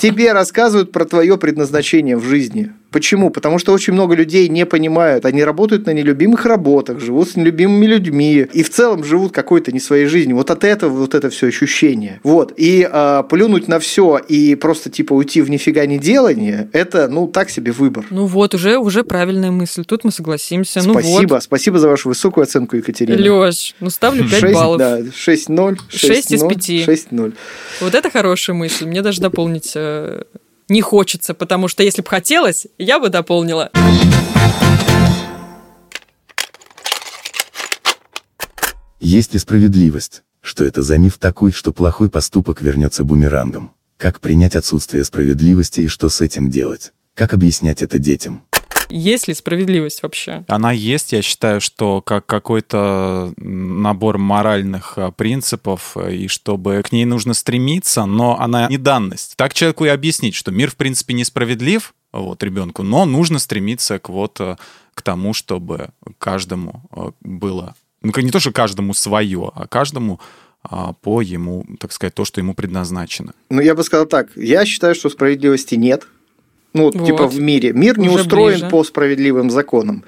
тебе рассказывают про твое предназначение в жизни. Почему? Потому что очень много людей не понимают. Они работают на нелюбимых работах, живут с нелюбимыми людьми и в целом живут какой-то не своей жизнью. Вот от этого вот это все ощущение. Вот. И а, плюнуть на все и просто типа уйти в нифига не делание, это, ну, так себе выбор. Ну вот, уже, уже правильная мысль. Тут мы согласимся. Ну Спасибо. вот. Спасибо за вашу высокую оценку, Екатерина. Лёш, ну ставлю 5 Шесть, баллов. Да, 6-0. Шесть из 6-0, пяти. 6-0. Вот это хорошая мысль. Мне даже дополнить э, не хочется, потому что если бы хотелось, я бы дополнила. Есть ли справедливость? Что это за миф такой, что плохой поступок вернется бумерангом? Как принять отсутствие справедливости и что с этим делать? Как объяснять это детям? Есть ли справедливость вообще? Она есть, я считаю, что как какой-то набор моральных а, принципов, и чтобы к ней нужно стремиться, но она не данность. Так человеку и объяснить, что мир, в принципе, несправедлив, вот, ребенку, но нужно стремиться к вот э, к тому, чтобы каждому э, было, ну, не то, что каждому свое, а каждому а, по ему, так сказать, то, что ему предназначено. Ну, я бы сказал так. Я считаю, что справедливости нет. Ну, вот, типа в мире. Мир не Уже устроен ближе. по справедливым законам.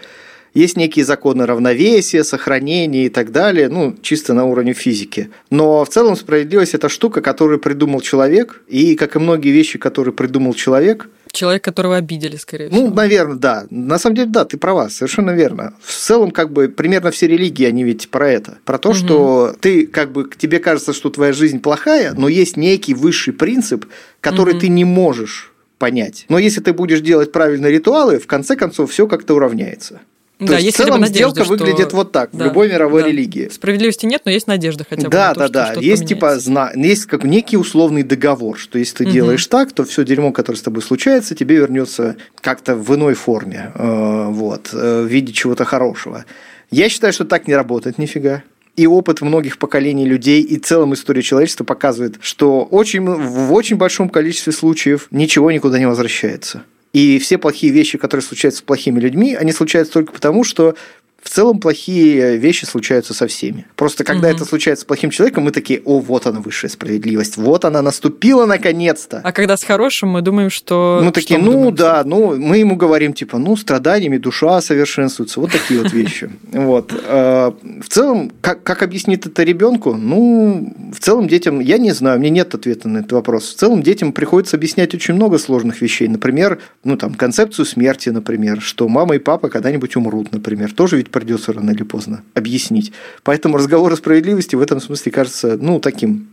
Есть некие законы равновесия, сохранения и так далее, ну, чисто на уровне физики. Но в целом справедливость – это штука, которую придумал человек, и, как и многие вещи, которые придумал человек, Человек, которого обидели, скорее всего. ну, наверное, да. На самом деле, да, ты права, совершенно верно. В целом, как бы, примерно все религии, они ведь про это. Про то, Мгм. что ты, как бы, тебе кажется, что твоя жизнь плохая, но есть некий высший принцип, который Мгм. ты не можешь понять. Но если ты будешь делать правильные ритуалы, в конце концов, все как-то уравняется. То да, есть, есть в целом надежда, сделка что- выглядит вот так в Да, любой мировой да. религии. Справедливости нет, но есть надежда хотя бы. Да, на то, да, что да. Есть типа зна... есть как некий условный договор, что если ты Мгм. делаешь так, то все дерьмо, которое с тобой случается, тебе вернется как-то в иной форме, э, вот, э, в виде чего-то хорошего. Я считаю, что так не работает нифига. И опыт многих поколений людей и целом история человечества показывает, что очень, в очень большом количестве случаев ничего никуда не возвращается. И все плохие вещи, которые случаются с плохими людьми, они случаются только потому, что в целом плохие вещи случаются со всеми. Просто когда Мгм. это случается с плохим человеком, мы такие, о, вот она высшая справедливость, вот она наступила наконец-то. А когда с хорошим, мы думаем, что... Что такие, мы ну думаем? да, ну мы ему говорим, типа, ну, страданиями душа совершенствуется. Вот такие вот вещи. Вот. Э, В целом, как, как объяснить это ребенку? Ну, в целом детям, я не знаю, меня нет ответа на этот вопрос. В целом детям приходится объяснять очень много сложных вещей. Например, ну там, концепцию смерти, например, что мама и папа когда-нибудь умрут, например. Тоже ведь придется рано или поздно объяснить. Поэтому разговор о справедливости в этом смысле кажется, ну, таким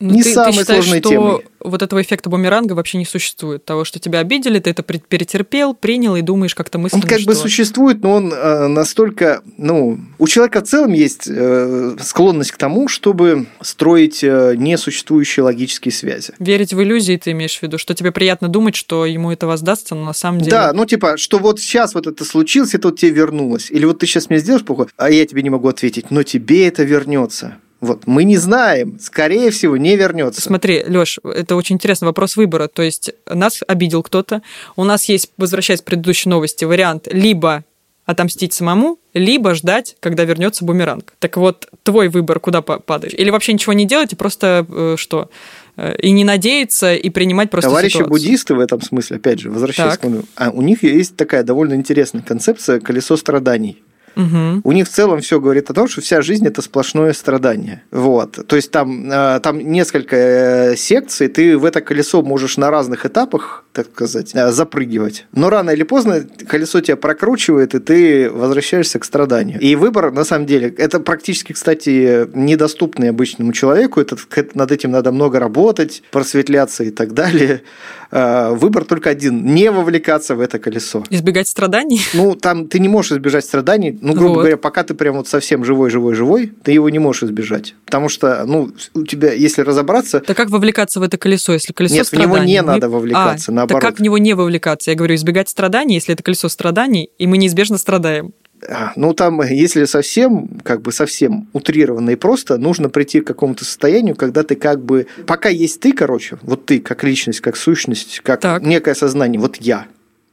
не ты, самой ты считаешь, сложной что темой. вот этого эффекта бумеранга вообще не существует? Того, что тебя обидели, ты это перетерпел, принял и думаешь как-то Он мысленно, как бы что- существует, но он э, настолько, ну, у человека в целом есть э, склонность к тому, чтобы строить э, несуществующие логические связи. Верить в иллюзии ты имеешь в виду, что тебе приятно думать, что ему это воздастся, но на самом деле... Да, ну типа, что вот сейчас вот это случилось, это вот тебе вернулось. Или вот ты сейчас мне сделаешь плохо, а я тебе не могу ответить, но тебе это вернется. Вот, мы не знаем, скорее всего, не вернется. Смотри, Лёш, это очень интересный вопрос выбора. То есть нас обидел кто-то. У нас есть, возвращаясь к предыдущей новости, вариант либо отомстить самому, либо ждать, когда вернется бумеранг. Так вот, твой выбор куда па- падаешь? Или вообще ничего не делать и просто э, что? Э, И не надеяться, и принимать просто Товарищи ситуацию. буддисты в этом смысле, опять же, возвращаясь Так. к а у них есть такая довольно интересная концепция колесо страданий. Мгм. У них в целом все говорит о том, что вся жизнь это сплошное страдание. Вот. То есть там, э, там несколько э, секций, ты в это колесо можешь на разных этапах, так сказать, э, запрыгивать. Но рано или поздно колесо тебя прокручивает, и ты возвращаешься к страданию. И выбор, на самом деле, это практически, кстати, недоступный обычному человеку. Это, над этим надо много работать, просветляться и так далее. Выбор только один – не вовлекаться в это колесо. Избегать страданий? Ну, там ты не можешь избежать страданий. Ну, грубо Вот. говоря, пока ты прям вот совсем живой, живой, живой, ты его не можешь избежать. Потому что, ну, у тебя, если разобраться, Так как вовлекаться в это колесо, если колесо Нет, в него страданий? не надо вовлекаться, А, наоборот. Так как в него не вовлекаться? Я говорю, избегать страданий, если это колесо страданий, и мы неизбежно страдаем. а, ну, там, если совсем, как бы совсем утрированно и просто, нужно прийти к какому-то состоянию, когда ты как бы... Пока есть ты, короче, вот ты как личность, как сущность, как Так. некое сознание, вот я.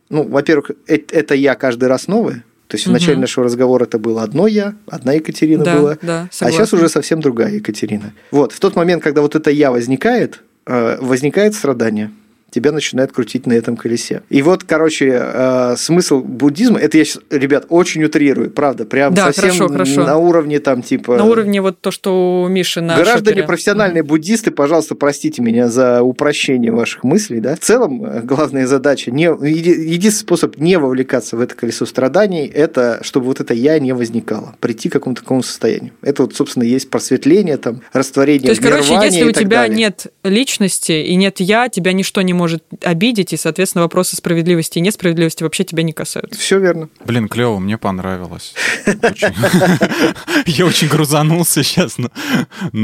Ну, во-первых, э- это я каждый раз новое. То есть в Мгм. начале нашего разговора это было одно я, одна Екатерина да, была. да, А сейчас уже совсем другая Екатерина. Вот, в тот момент, когда вот это я возникает, э, возникает страдание. Тебя начинает крутить на этом колесе. И вот, короче, э, смысл буддизма, это я сейчас, ребят, очень утрирую, правда, прям Да, совсем хорошо, хорошо. на уровне там типа... На уровне вот то, что у Миши на Граждане шопере. профессиональные буддисты, пожалуйста, простите меня за упрощение ваших мыслей. Да? В целом, э, главная задача, не, еди- единственный способ не вовлекаться в это колесо страданий, это чтобы вот это я не возникало, прийти к какому-то такому состоянию. Это вот, собственно, есть просветление, там, растворение То есть, короче, если у тебя далее. нет личности и нет я, тебя ничто не может обидеть, и, соответственно, вопросы справедливости и несправедливости вообще тебя не касаются. Все верно. Блин, клево, мне понравилось. Я очень грузанулся сейчас, но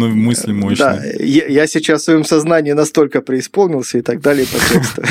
мысли Да, мощные. я, я сейчас в своем сознании настолько преисполнился и так далее по тексту.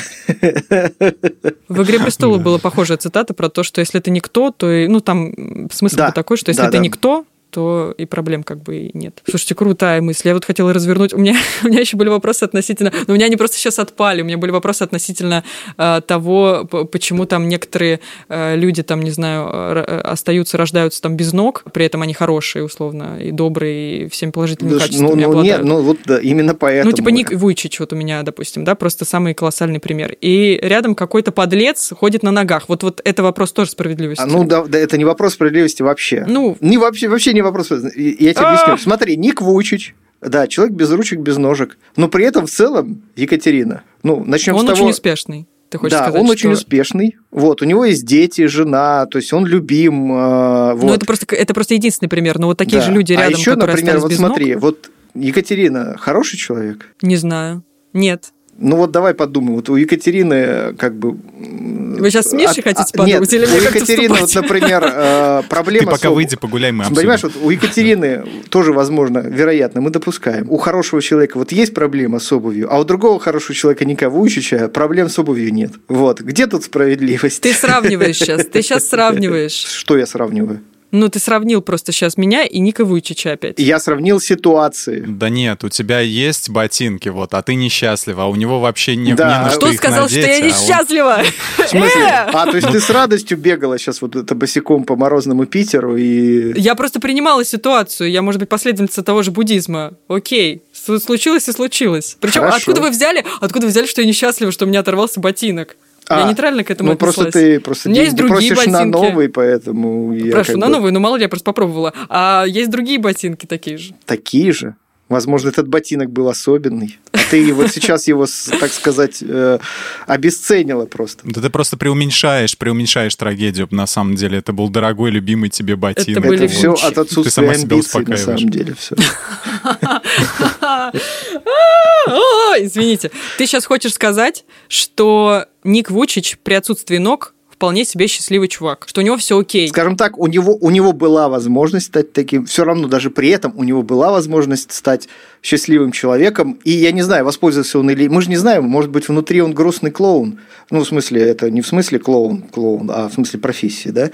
В «Игре престолов» Да. была похожая цитата про то, что если ты никто, то... Ну, там смысл Да, такой, что если да, ты да. никто, то и проблем как бы и нет. Слушайте, крутая мысль. Я вот хотела развернуть. У меня, у меня еще были вопросы относительно... Но у меня они просто сейчас отпали. У меня были вопросы относительно э, того, почему там некоторые э, люди, там, не знаю, э, э, остаются, рождаются там без ног, при этом они хорошие, условно, и добрые, и всеми положительными Ну, качествами ну, ну, обладают. нет, ну вот да, именно поэтому. Ну, типа Ник Вуйчич вот у меня, допустим, да, просто самый колоссальный пример. И рядом какой-то подлец ходит на ногах. Вот, вот это вопрос тоже справедливости. А, ну да, да, это не вопрос справедливости вообще. Ну. не вообще, вообще не вопрос. Я тебе А! объясню. Смотри, Ник Вучич, да, человек без ручек, без ножек, но при этом в целом Екатерина. Ну, начнем он с того. очень успешный. Ты хочешь да, сказать, он что... очень успешный. Вот, у него есть дети, жена, то есть он любим. э, вот. Ну, это просто, это просто единственный пример. Но вот такие Да. же люди а рядом, еще, которые например, вот без смотри, ног, вот Екатерина хороший человек. не знаю. Нет. Ну вот давай подумаем. Вот у Екатерины э, как бы... Вы сейчас с Мишей хотите а, подумать Нет, или у Екатерины, вот, например, э, проблема... Ты пока с- выйди, погуляй, мы Понимаешь, обсудим. вот у Екатерины тоже возможно, вероятно, мы допускаем. У хорошего человека вот есть проблема с обувью, а у другого хорошего человека Ника Вуйчича проблем с обувью нет. Вот. Где тут справедливость? Ты сравниваешь сейчас. Ты сейчас сравниваешь. Что я сравниваю? Ну, ты сравнил просто сейчас меня и Ника Вуйчича опять. Я сравнил ситуации. Да нет, у тебя есть ботинки, вот, а ты несчастлива, а у него вообще не, Да. не на Что их сказал, надеть, что я а он- несчастлива? В смысле? Э! А, то есть ты с радостью бегала сейчас вот это босиком по морозному Питеру и... Я просто принимала ситуацию. Я, может быть, последовательница того же буддизма. Окей, случилось и случилось. Причем, Хорошо. откуда вы взяли? Откуда вы взяли, что я несчастлива, что у меня оторвался ботинок? Я А, нейтрально к этому Ну, просто ты просто У меня есть деньги другие просишь на ботинки. новый, поэтому я Прошу, как на бы- новые, ну мало ли, я просто попробовала. А есть другие ботинки такие же. Такие же. Возможно, этот ботинок был особенный. А ты вот сейчас его, так сказать, э, обесценила просто. Да ты просто преуменьшаешь, преуменьшаешь трагедию. На самом деле, это был дорогой, любимый тебе ботинок. были Это все Гуччи. от Ты отсутствия себя амбиций, на самом деле. Все. О, извините. Ты сейчас хочешь сказать, что Ник Вучич при отсутствии ног вполне себе счастливый чувак, что у него все окей. Скажем так, у него, у него была возможность стать таким, все равно даже при этом у него была возможность стать счастливым человеком, и я не знаю, воспользовался он или... Мы же не знаем, может быть, внутри он грустный клоун. Ну, в смысле, это не в смысле клоун, клоун, а в смысле профессии, да?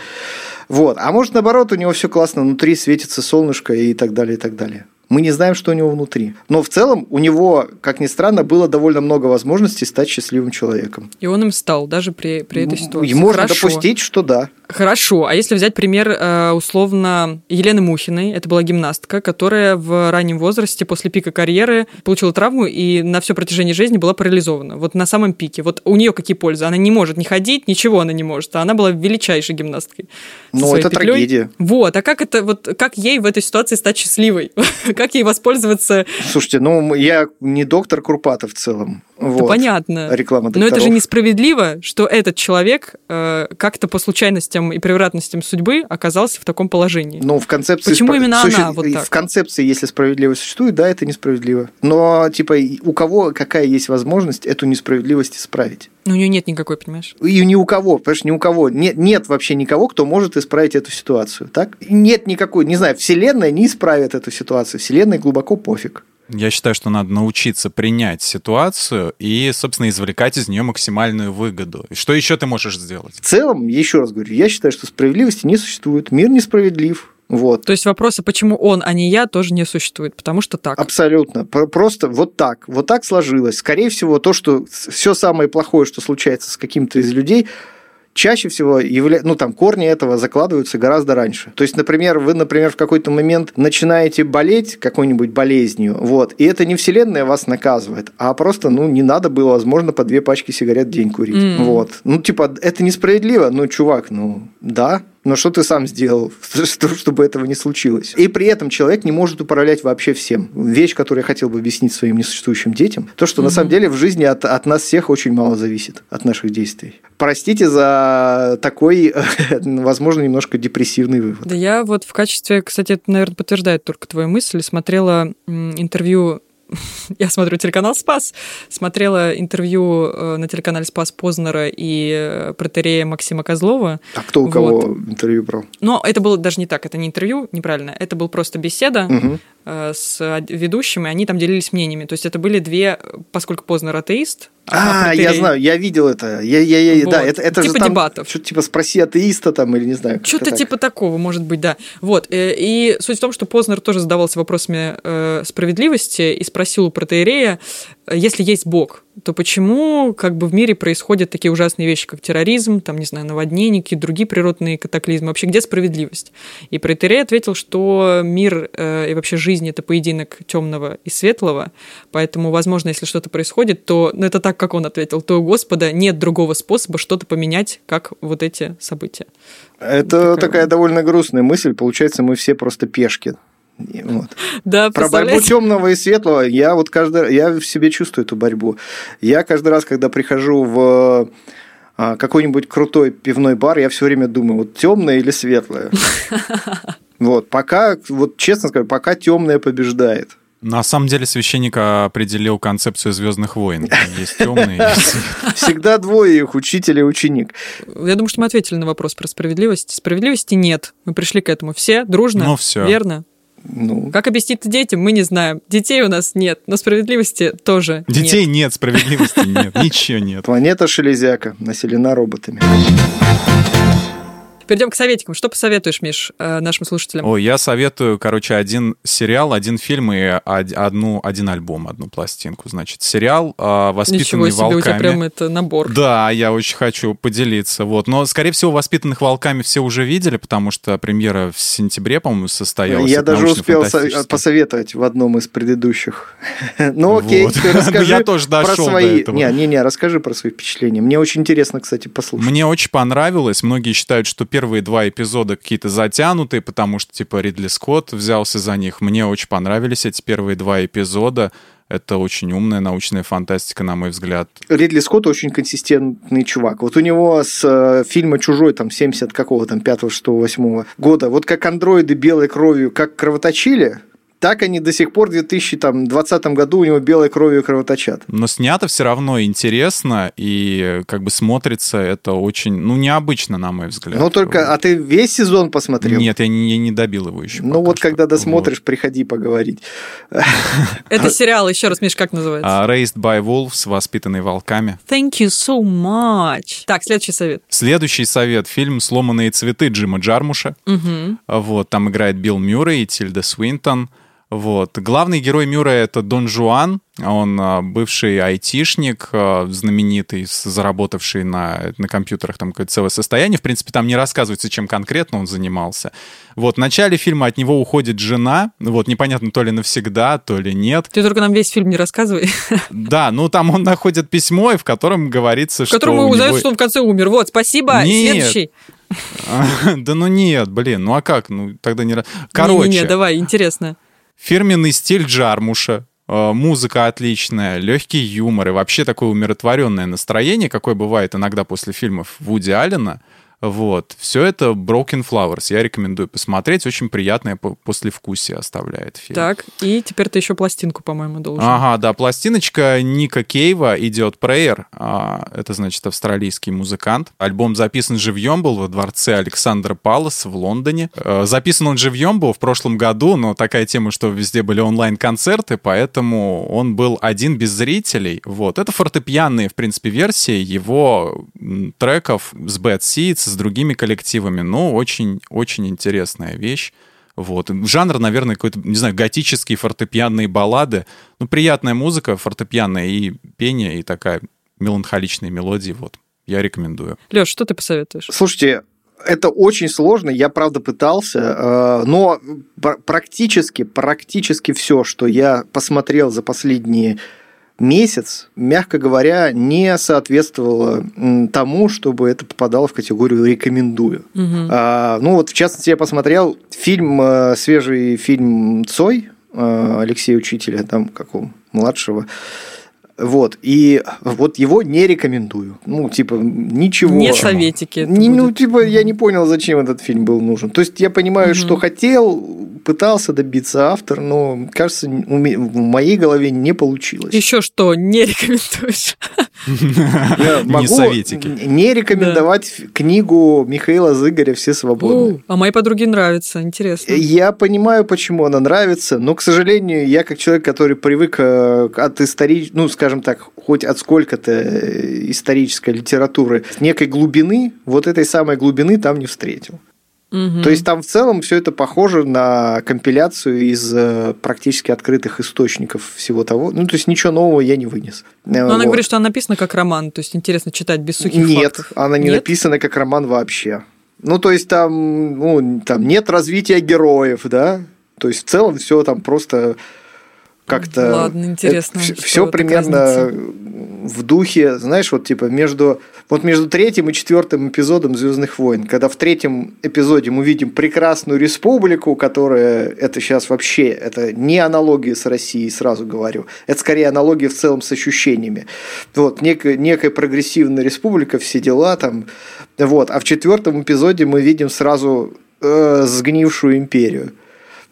Вот. А может, наоборот, у него все классно, внутри светится солнышко и так далее, и так далее. Мы не знаем, что у него внутри. Но в целом у него, как ни странно, было довольно много возможностей стать счастливым человеком. И он им стал, даже при, при этой ситуации. И можно Хорошо. допустить, что да. Хорошо, а если взять пример э, условно Елены Мухиной, это была гимнастка, которая в раннем возрасте после пика карьеры получила травму и на все протяжение жизни была парализована. Вот на самом пике. Вот у нее какие пользы? Она не может не ходить, ничего она не может. А она была величайшей гимнасткой. Ну, это петлей. трагедия. Вот, а как это вот как ей в этой ситуации стать счастливой? как ей воспользоваться? Слушайте, ну я не доктор Курпатов в целом. Вот. понятно. Реклама Но это же докторов. несправедливо, что этот человек э, как-то по случайностям и превратностям судьбы оказался в таком положении. Ну, в концепции... Почему спра- именно суще- она вот так? В концепции, если справедливость существует, да, это несправедливо. Но, типа, у кого какая есть возможность эту несправедливость исправить? Но у нее нет никакой, понимаешь? И ни у кого, понимаешь, ни у кого. Нет, нет вообще никого, кто может исправить эту ситуацию, так? Нет никакой, не знаю, Вселенная не исправит эту ситуацию. Вселенной глубоко пофиг. Я считаю, что надо научиться принять ситуацию и, собственно, извлекать из нее максимальную выгоду. И что еще ты можешь сделать? В целом, еще раз говорю, я считаю, что справедливости не существует. Мир несправедлив. Вот. То есть вопроса, почему он, а не я, тоже не существует, потому что так. Абсолютно. Про- Просто вот так. Вот так сложилось. Скорее всего, то, что все самое плохое, что случается с каким-то из людей, чаще всего явля... ну, там, корни этого закладываются гораздо раньше. То есть, например, вы, например, в какой-то момент начинаете болеть какой-нибудь болезнью, вот, и это не вселенная вас наказывает, а просто, ну, не надо было, возможно, по две пачки сигарет в день курить. М. Вот. Ну, типа, это несправедливо, ну, чувак, ну, да, но что ты сам сделал, что- чтобы этого не случилось? И при этом человек не может управлять вообще всем. Вещь, которую я хотел бы объяснить своим несуществующим детям, то, что на самом деле в жизни от, от нас всех очень мало зависит, от наших действий. Простите за такой, возможно, немножко депрессивный вывод. Да я вот в качестве, кстати, это, наверное, подтверждает только твою мысль, смотрела интервью я смотрю телеканал «Спас», смотрела интервью э, на телеканале «Спас» Познера и э, протерея Максима Козлова. А кто у кого интервью брал? Но это было даже не так, это не интервью, неправильно, это был просто беседа э, с ведущим, и они там делились мнениями. То есть это были две, поскольку Познер атеист, А, я знаю, я видел это. Я, я, я, Да, Вот. это, это Типа же там дебатов. Что-то типа спроси атеиста там или не знаю. Что-то так. типа такого, может быть, да. Вот. э, И суть в том, что Познер тоже задавался вопросами э, справедливости и спросил у протеерея, э, если есть Бог, то почему как бы в мире происходят такие ужасные вещи, как терроризм, там, не знаю, наводнения, какие другие природные катаклизмы? Вообще, где справедливость? И протеерей ответил, что мир э, и вообще жизнь — это поединок темного и светлого, поэтому, возможно, если что-то происходит, то, ну, это так, как он ответил, то у Господа нет другого способа что-то поменять, как вот эти события. Это Такая такая, довольно грустная мысль. Получается, мы все просто пешки. Вот. Да, Про борьбу темного и светлого я вот каждый я в себе чувствую эту борьбу. Я каждый раз, когда прихожу в а, какой-нибудь крутой пивной бар, я все время думаю, вот темное или светлое. Вот, пока, вот честно скажу, пока темное побеждает. На самом деле священник определил концепцию Звездных войн. Есть свет. Всегда двое их, учитель и ученик. Я думаю, что мы ответили на вопрос про справедливость. Справедливости нет. Мы пришли к этому все дружно. Ну, всё. Верно. Ну, Как объяснить это детям, мы не знаем. Детей у нас нет, но справедливости тоже Детей нет. нет, справедливости нет, ничего нет. планета Шелезяка населена роботами. Перейдем к советикам. Что посоветуешь, Миш, э, нашим слушателям? Ой, я советую, короче, один сериал, один фильм и одну, один альбом, одну пластинку. Значит, сериал э, «Воспитанные Ничего себе, волками». у тебя прям это набор. Да, я очень хочу поделиться. Вот. Но, скорее всего, «Воспитанных волками» все уже видели, потому что премьера в сентябре, по-моему, состоялась. Я даже успел посоветовать в одном из предыдущих. Ну окей, Вот. ты расскажи Я тоже про свои... этого. Не, не, не, расскажи про свои впечатления. Мне очень интересно, кстати, послушать. Мне очень понравилось. Многие считают, что первые два эпизода какие-то затянутые, потому что, типа, Ридли Скотт взялся за них. Мне очень понравились эти первые два эпизода. Это очень умная научная фантастика, на мой взгляд. Ридли Скотт очень консистентный чувак. Вот у него с э, фильма «Чужой» там 70 какого там 5 6 8 года, вот как андроиды белой кровью как кровоточили, так они до сих пор в 2020 году у него белой кровью кровоточат. Но снято все равно интересно, и как бы смотрится это очень, ну, необычно, на мой взгляд. Но только, а ты весь сезон посмотрел? Нет, я не, я не добил его еще. Ну вот что. когда досмотришь, приходи поговорить. Это сериал, еще раз, Миш, как называется? А, Raised by Wolves, воспитанный волками. Thank you so much. Так, следующий совет. Следующий совет. Фильм «Сломанные цветы» Джима Джармуша. Мгм. Вот, там играет Билл Мюррей и Тильда Свинтон. Вот. Главный герой Мюррея — это Дон Жуан. Он а, бывший айтишник, а, знаменитый, заработавший на, на компьютерах там какое-то целое состояние. В принципе, там не рассказывается, чем конкретно он занимался. Вот. В начале фильма от него уходит жена. Вот. Непонятно, то ли навсегда, то ли нет. Ты только нам весь фильм не рассказывай. Да, ну там он находит письмо, и в котором говорится, В что котором у узнают, него- что он в конце умер. Вот, спасибо. Нет. Следующий. Да ну нет, блин, ну а как? Ну тогда не... Короче, Не-не-не, давай, интересно. Фирменный стиль Джармуша, э, музыка отличная, легкий юмор и вообще такое умиротворенное настроение, какое бывает иногда после фильмов Вуди Аллена. Вот. Все это Broken Flowers. Я рекомендую посмотреть. Очень приятное по- послевкусие оставляет фильм. Так, и теперь ты еще пластинку, по-моему, должен. Ага, да, пластиночка Ника Кейва идет Prayer. А, это значит австралийский музыкант. Альбом записан живьем был во дворце Александра Палас в Лондоне. Э, Записан он живьем был в прошлом году, но такая тема, что везде были онлайн-концерты, поэтому он был один без зрителей. Вот. Это фортепианные, в принципе, версии его треков с Bad Seeds, с другими коллективами. Ну, очень-очень интересная вещь. Вот. Жанр, наверное, какой-то, не знаю, готические фортепианные баллады. Ну, приятная музыка фортепианная и пение, и такая меланхоличная мелодия. Вот. Я рекомендую. Леш, что ты посоветуешь? Слушайте, это очень сложно, я правда пытался, э, но пр- практически, практически все, что я посмотрел за последние месяц, мягко говоря, не соответствовало тому, чтобы это попадало в категорию рекомендую. Мгм. А, ну вот, в частности, я посмотрел фильм, э, свежий фильм Цой э, Алексея Учителя, там какого младшего. Вот, и вот его не рекомендую. Ну, типа, ничего. Не советики. Не, ну, будет. типа, я не понял, зачем этот фильм был нужен. То есть, я понимаю, Мгм. что хотел, пытался добиться автор, но, кажется, в моей голове не получилось. Еще что, не рекомендуешь? Я Не советики. не рекомендовать книгу Михаила Зыгоря «Все свободны». А моей подруге нравится, интересно. Я понимаю, почему она нравится, но, к сожалению, я как человек, который привык э, от истории, ну, скажем так, хоть от сколько-то э, исторической литературы, некой глубины, вот этой самой глубины там не встретил. Мгм. То есть там в целом все это похоже на компиляцию из э, практически открытых источников всего того. Ну, то есть ничего нового я не вынес. Но она говорит, что она написана как роман, то есть интересно читать без сухих Нет, фактов. она не Нет? написана как роман вообще. Ну, то есть там, ну, там нет развития героев, да. То есть в целом все там просто как-то... Ладно, интересно, что Все примерно в духе, знаешь, вот типа между... Вот между третьим и четвертым эпизодом Звездных войн, когда в третьем эпизоде мы видим прекрасную республику, которая это сейчас вообще это не аналогия с Россией, сразу говорю, это скорее аналогия в целом с ощущениями. Вот некая, некая прогрессивная республика, все дела там, вот. А в четвертом эпизоде мы видим сразу э, сгнившую империю.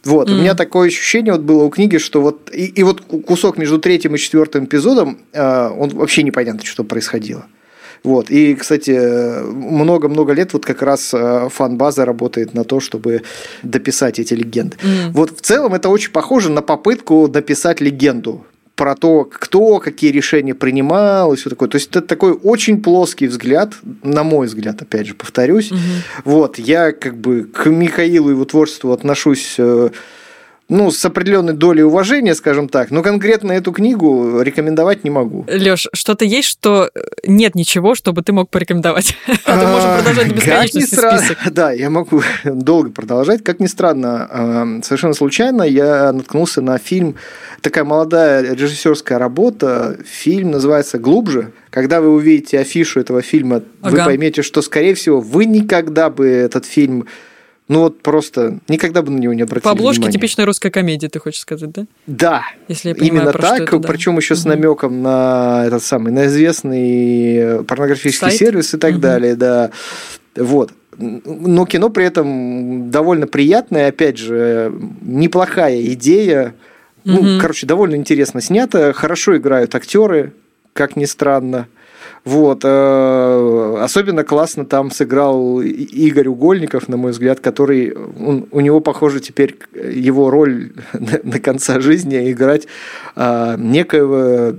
Вот, у Мгм. меня такое ощущение вот было у книги, что вот и, и вот ку- кусок между третьим и четвертым эпизодом, э, он вообще непонятно, что происходило. Вот. И, кстати, много-много лет вот как раз э, фан-база работает на то, чтобы дописать эти легенды. М. Вот в целом это очень похоже на попытку дописать легенду. Про то, кто какие решения принимал и все такое. То есть это такой очень плоский взгляд, на мой взгляд, опять же, повторюсь. Угу. Вот, я как бы к Михаилу и его творчеству отношусь э, ну, с определенной долей уважения, скажем так, но конкретно эту книгу рекомендовать не могу. Лёш, что-то есть, что э, нет ничего, чтобы ты мог порекомендовать? А то можем продолжать до бесконечности список. Да, я могу долго продолжать. Как ни странно, совершенно случайно я наткнулся на фильм, такая молодая режиссерская работа, фильм называется «Глубже». Когда вы увидите афишу этого фильма, вы поймете, что, скорее всего, вы никогда бы этот фильм ну вот просто никогда бы на него не обратили По обложке внимания. типичная русская комедия, ты хочешь сказать, да? Да. Если я понимаю, Именно про так, это, да. причем еще с намеком на этот самый, на известный порнографический Сайт? сервис и так далее, да. Вот. Но кино при этом довольно приятное, опять же, неплохая идея. Ну, короче, довольно интересно снято, хорошо играют актеры, как ни странно. Вот. э, Особенно классно там сыграл Игорь Угольников, на мой взгляд, который... он- у него, похоже, теперь его роль на конца жизни играть а, некоего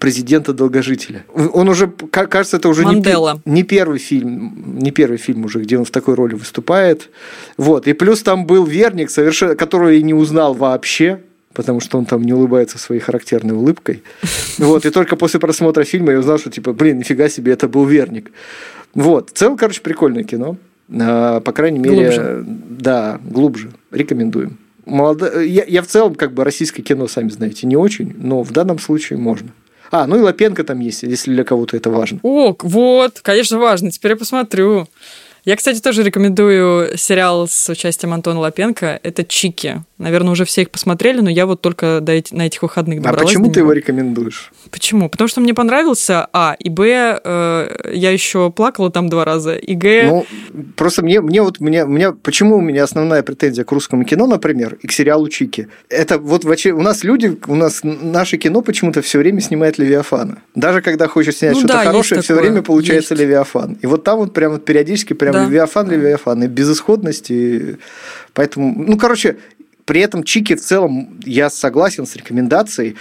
президента-долгожителя. Он уже, ка- кажется, это уже не, не первый фильм, не первый фильм уже, где он в такой роли выступает. Вот. И плюс там был Верник, совершенно, которого я не узнал вообще, потому что он там не улыбается своей характерной улыбкой. Вот. И только после просмотра фильма я узнал, что типа, блин, нифига себе, это был Верник. Вот. В целом, короче, прикольное кино. А, По крайней мере, Глубже. да, глубже. Рекомендуем. Молодо... я, я в целом, как бы, российское кино, сами знаете, не очень, но в данном случае можно. А, ну и Лапенко там есть, если для кого-то это важно. О, вот, конечно, важно. Теперь я посмотрю. Я, кстати, тоже рекомендую сериал с участием Антона Лапенко. Это «Чики». Наверное, уже все их посмотрели, но я вот только до эти- на этих выходных А добралась почему до ты его рекомендуешь? Почему? Потому что мне понравился, а, и, б, э, я еще плакала там два раза, и, г, Ну, просто мне, мне вот, мне, меня, почему у меня основная претензия к русскому кино, например, и к сериалу Чики? Это вот в очер- у нас люди, у нас наше кино почему-то все время снимает Левиафана. Даже когда хочешь снять Ну что-то да, хорошее, все время получается есть. Левиафан. И вот там вот прям вот периодически прям Да, Левиафан. Левиафан, и безысходность, и поэтому, ну, короче, при этом Чики в целом я согласен с рекомендацией.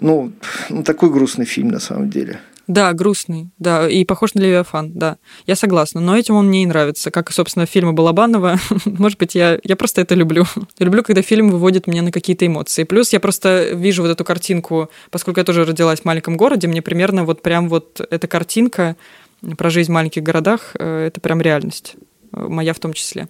Ну, ну, такой грустный фильм на самом деле. да, грустный, да, и похож на Левиафан, да. Я согласна, но этим он мне и нравится, как, собственно, фильмы Балабанова. Может быть, я, я просто это люблю. Я люблю, когда фильм выводит меня на какие-то эмоции. Плюс я просто вижу вот эту картинку, поскольку я тоже родилась в маленьком городе, мне примерно вот прям вот эта картинка про жизнь в маленьких городах, э, это прям реальность, э, моя в том числе.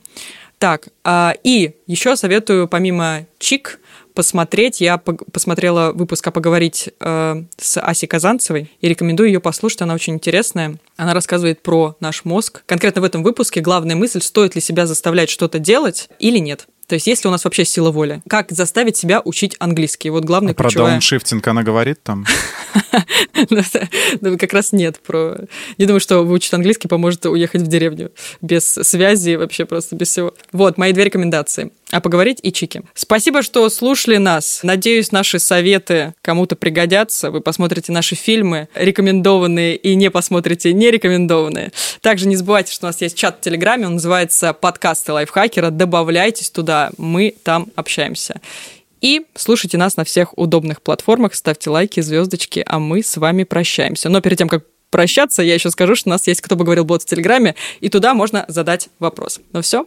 Так, а, и еще советую, помимо Чик, посмотреть. Я посмотрела выпуск «А поговорить» э, с Асей Казанцевой и рекомендую ее послушать, она очень интересная. Она рассказывает про наш мозг. Конкретно в этом выпуске главная мысль, стоит ли себя заставлять что-то делать или нет. То есть, есть ли у нас вообще сила воли? Как заставить себя учить английский? Вот главная А про ключевая... дауншифтинг она говорит там? Как раз нет. Про... Не думаю, что выучить английский поможет уехать в деревню без связи, вообще просто без всего. Вот, мои две рекомендации. А поговорить и чики. Спасибо, что слушали нас. Надеюсь, наши советы кому-то пригодятся. Вы посмотрите наши фильмы, рекомендованные, и не посмотрите не рекомендованные. Также не забывайте, что у нас есть чат в Телеграме, он называется «Подкасты лайфхакера». Добавляйтесь туда, мы там общаемся. И слушайте нас на всех удобных платформах, ставьте лайки, звездочки, а мы с вами прощаемся. Но перед тем, как прощаться, я еще скажу, что у нас есть «Кто бы говорил бот» в Телеграме, и туда можно задать вопрос. Ну все,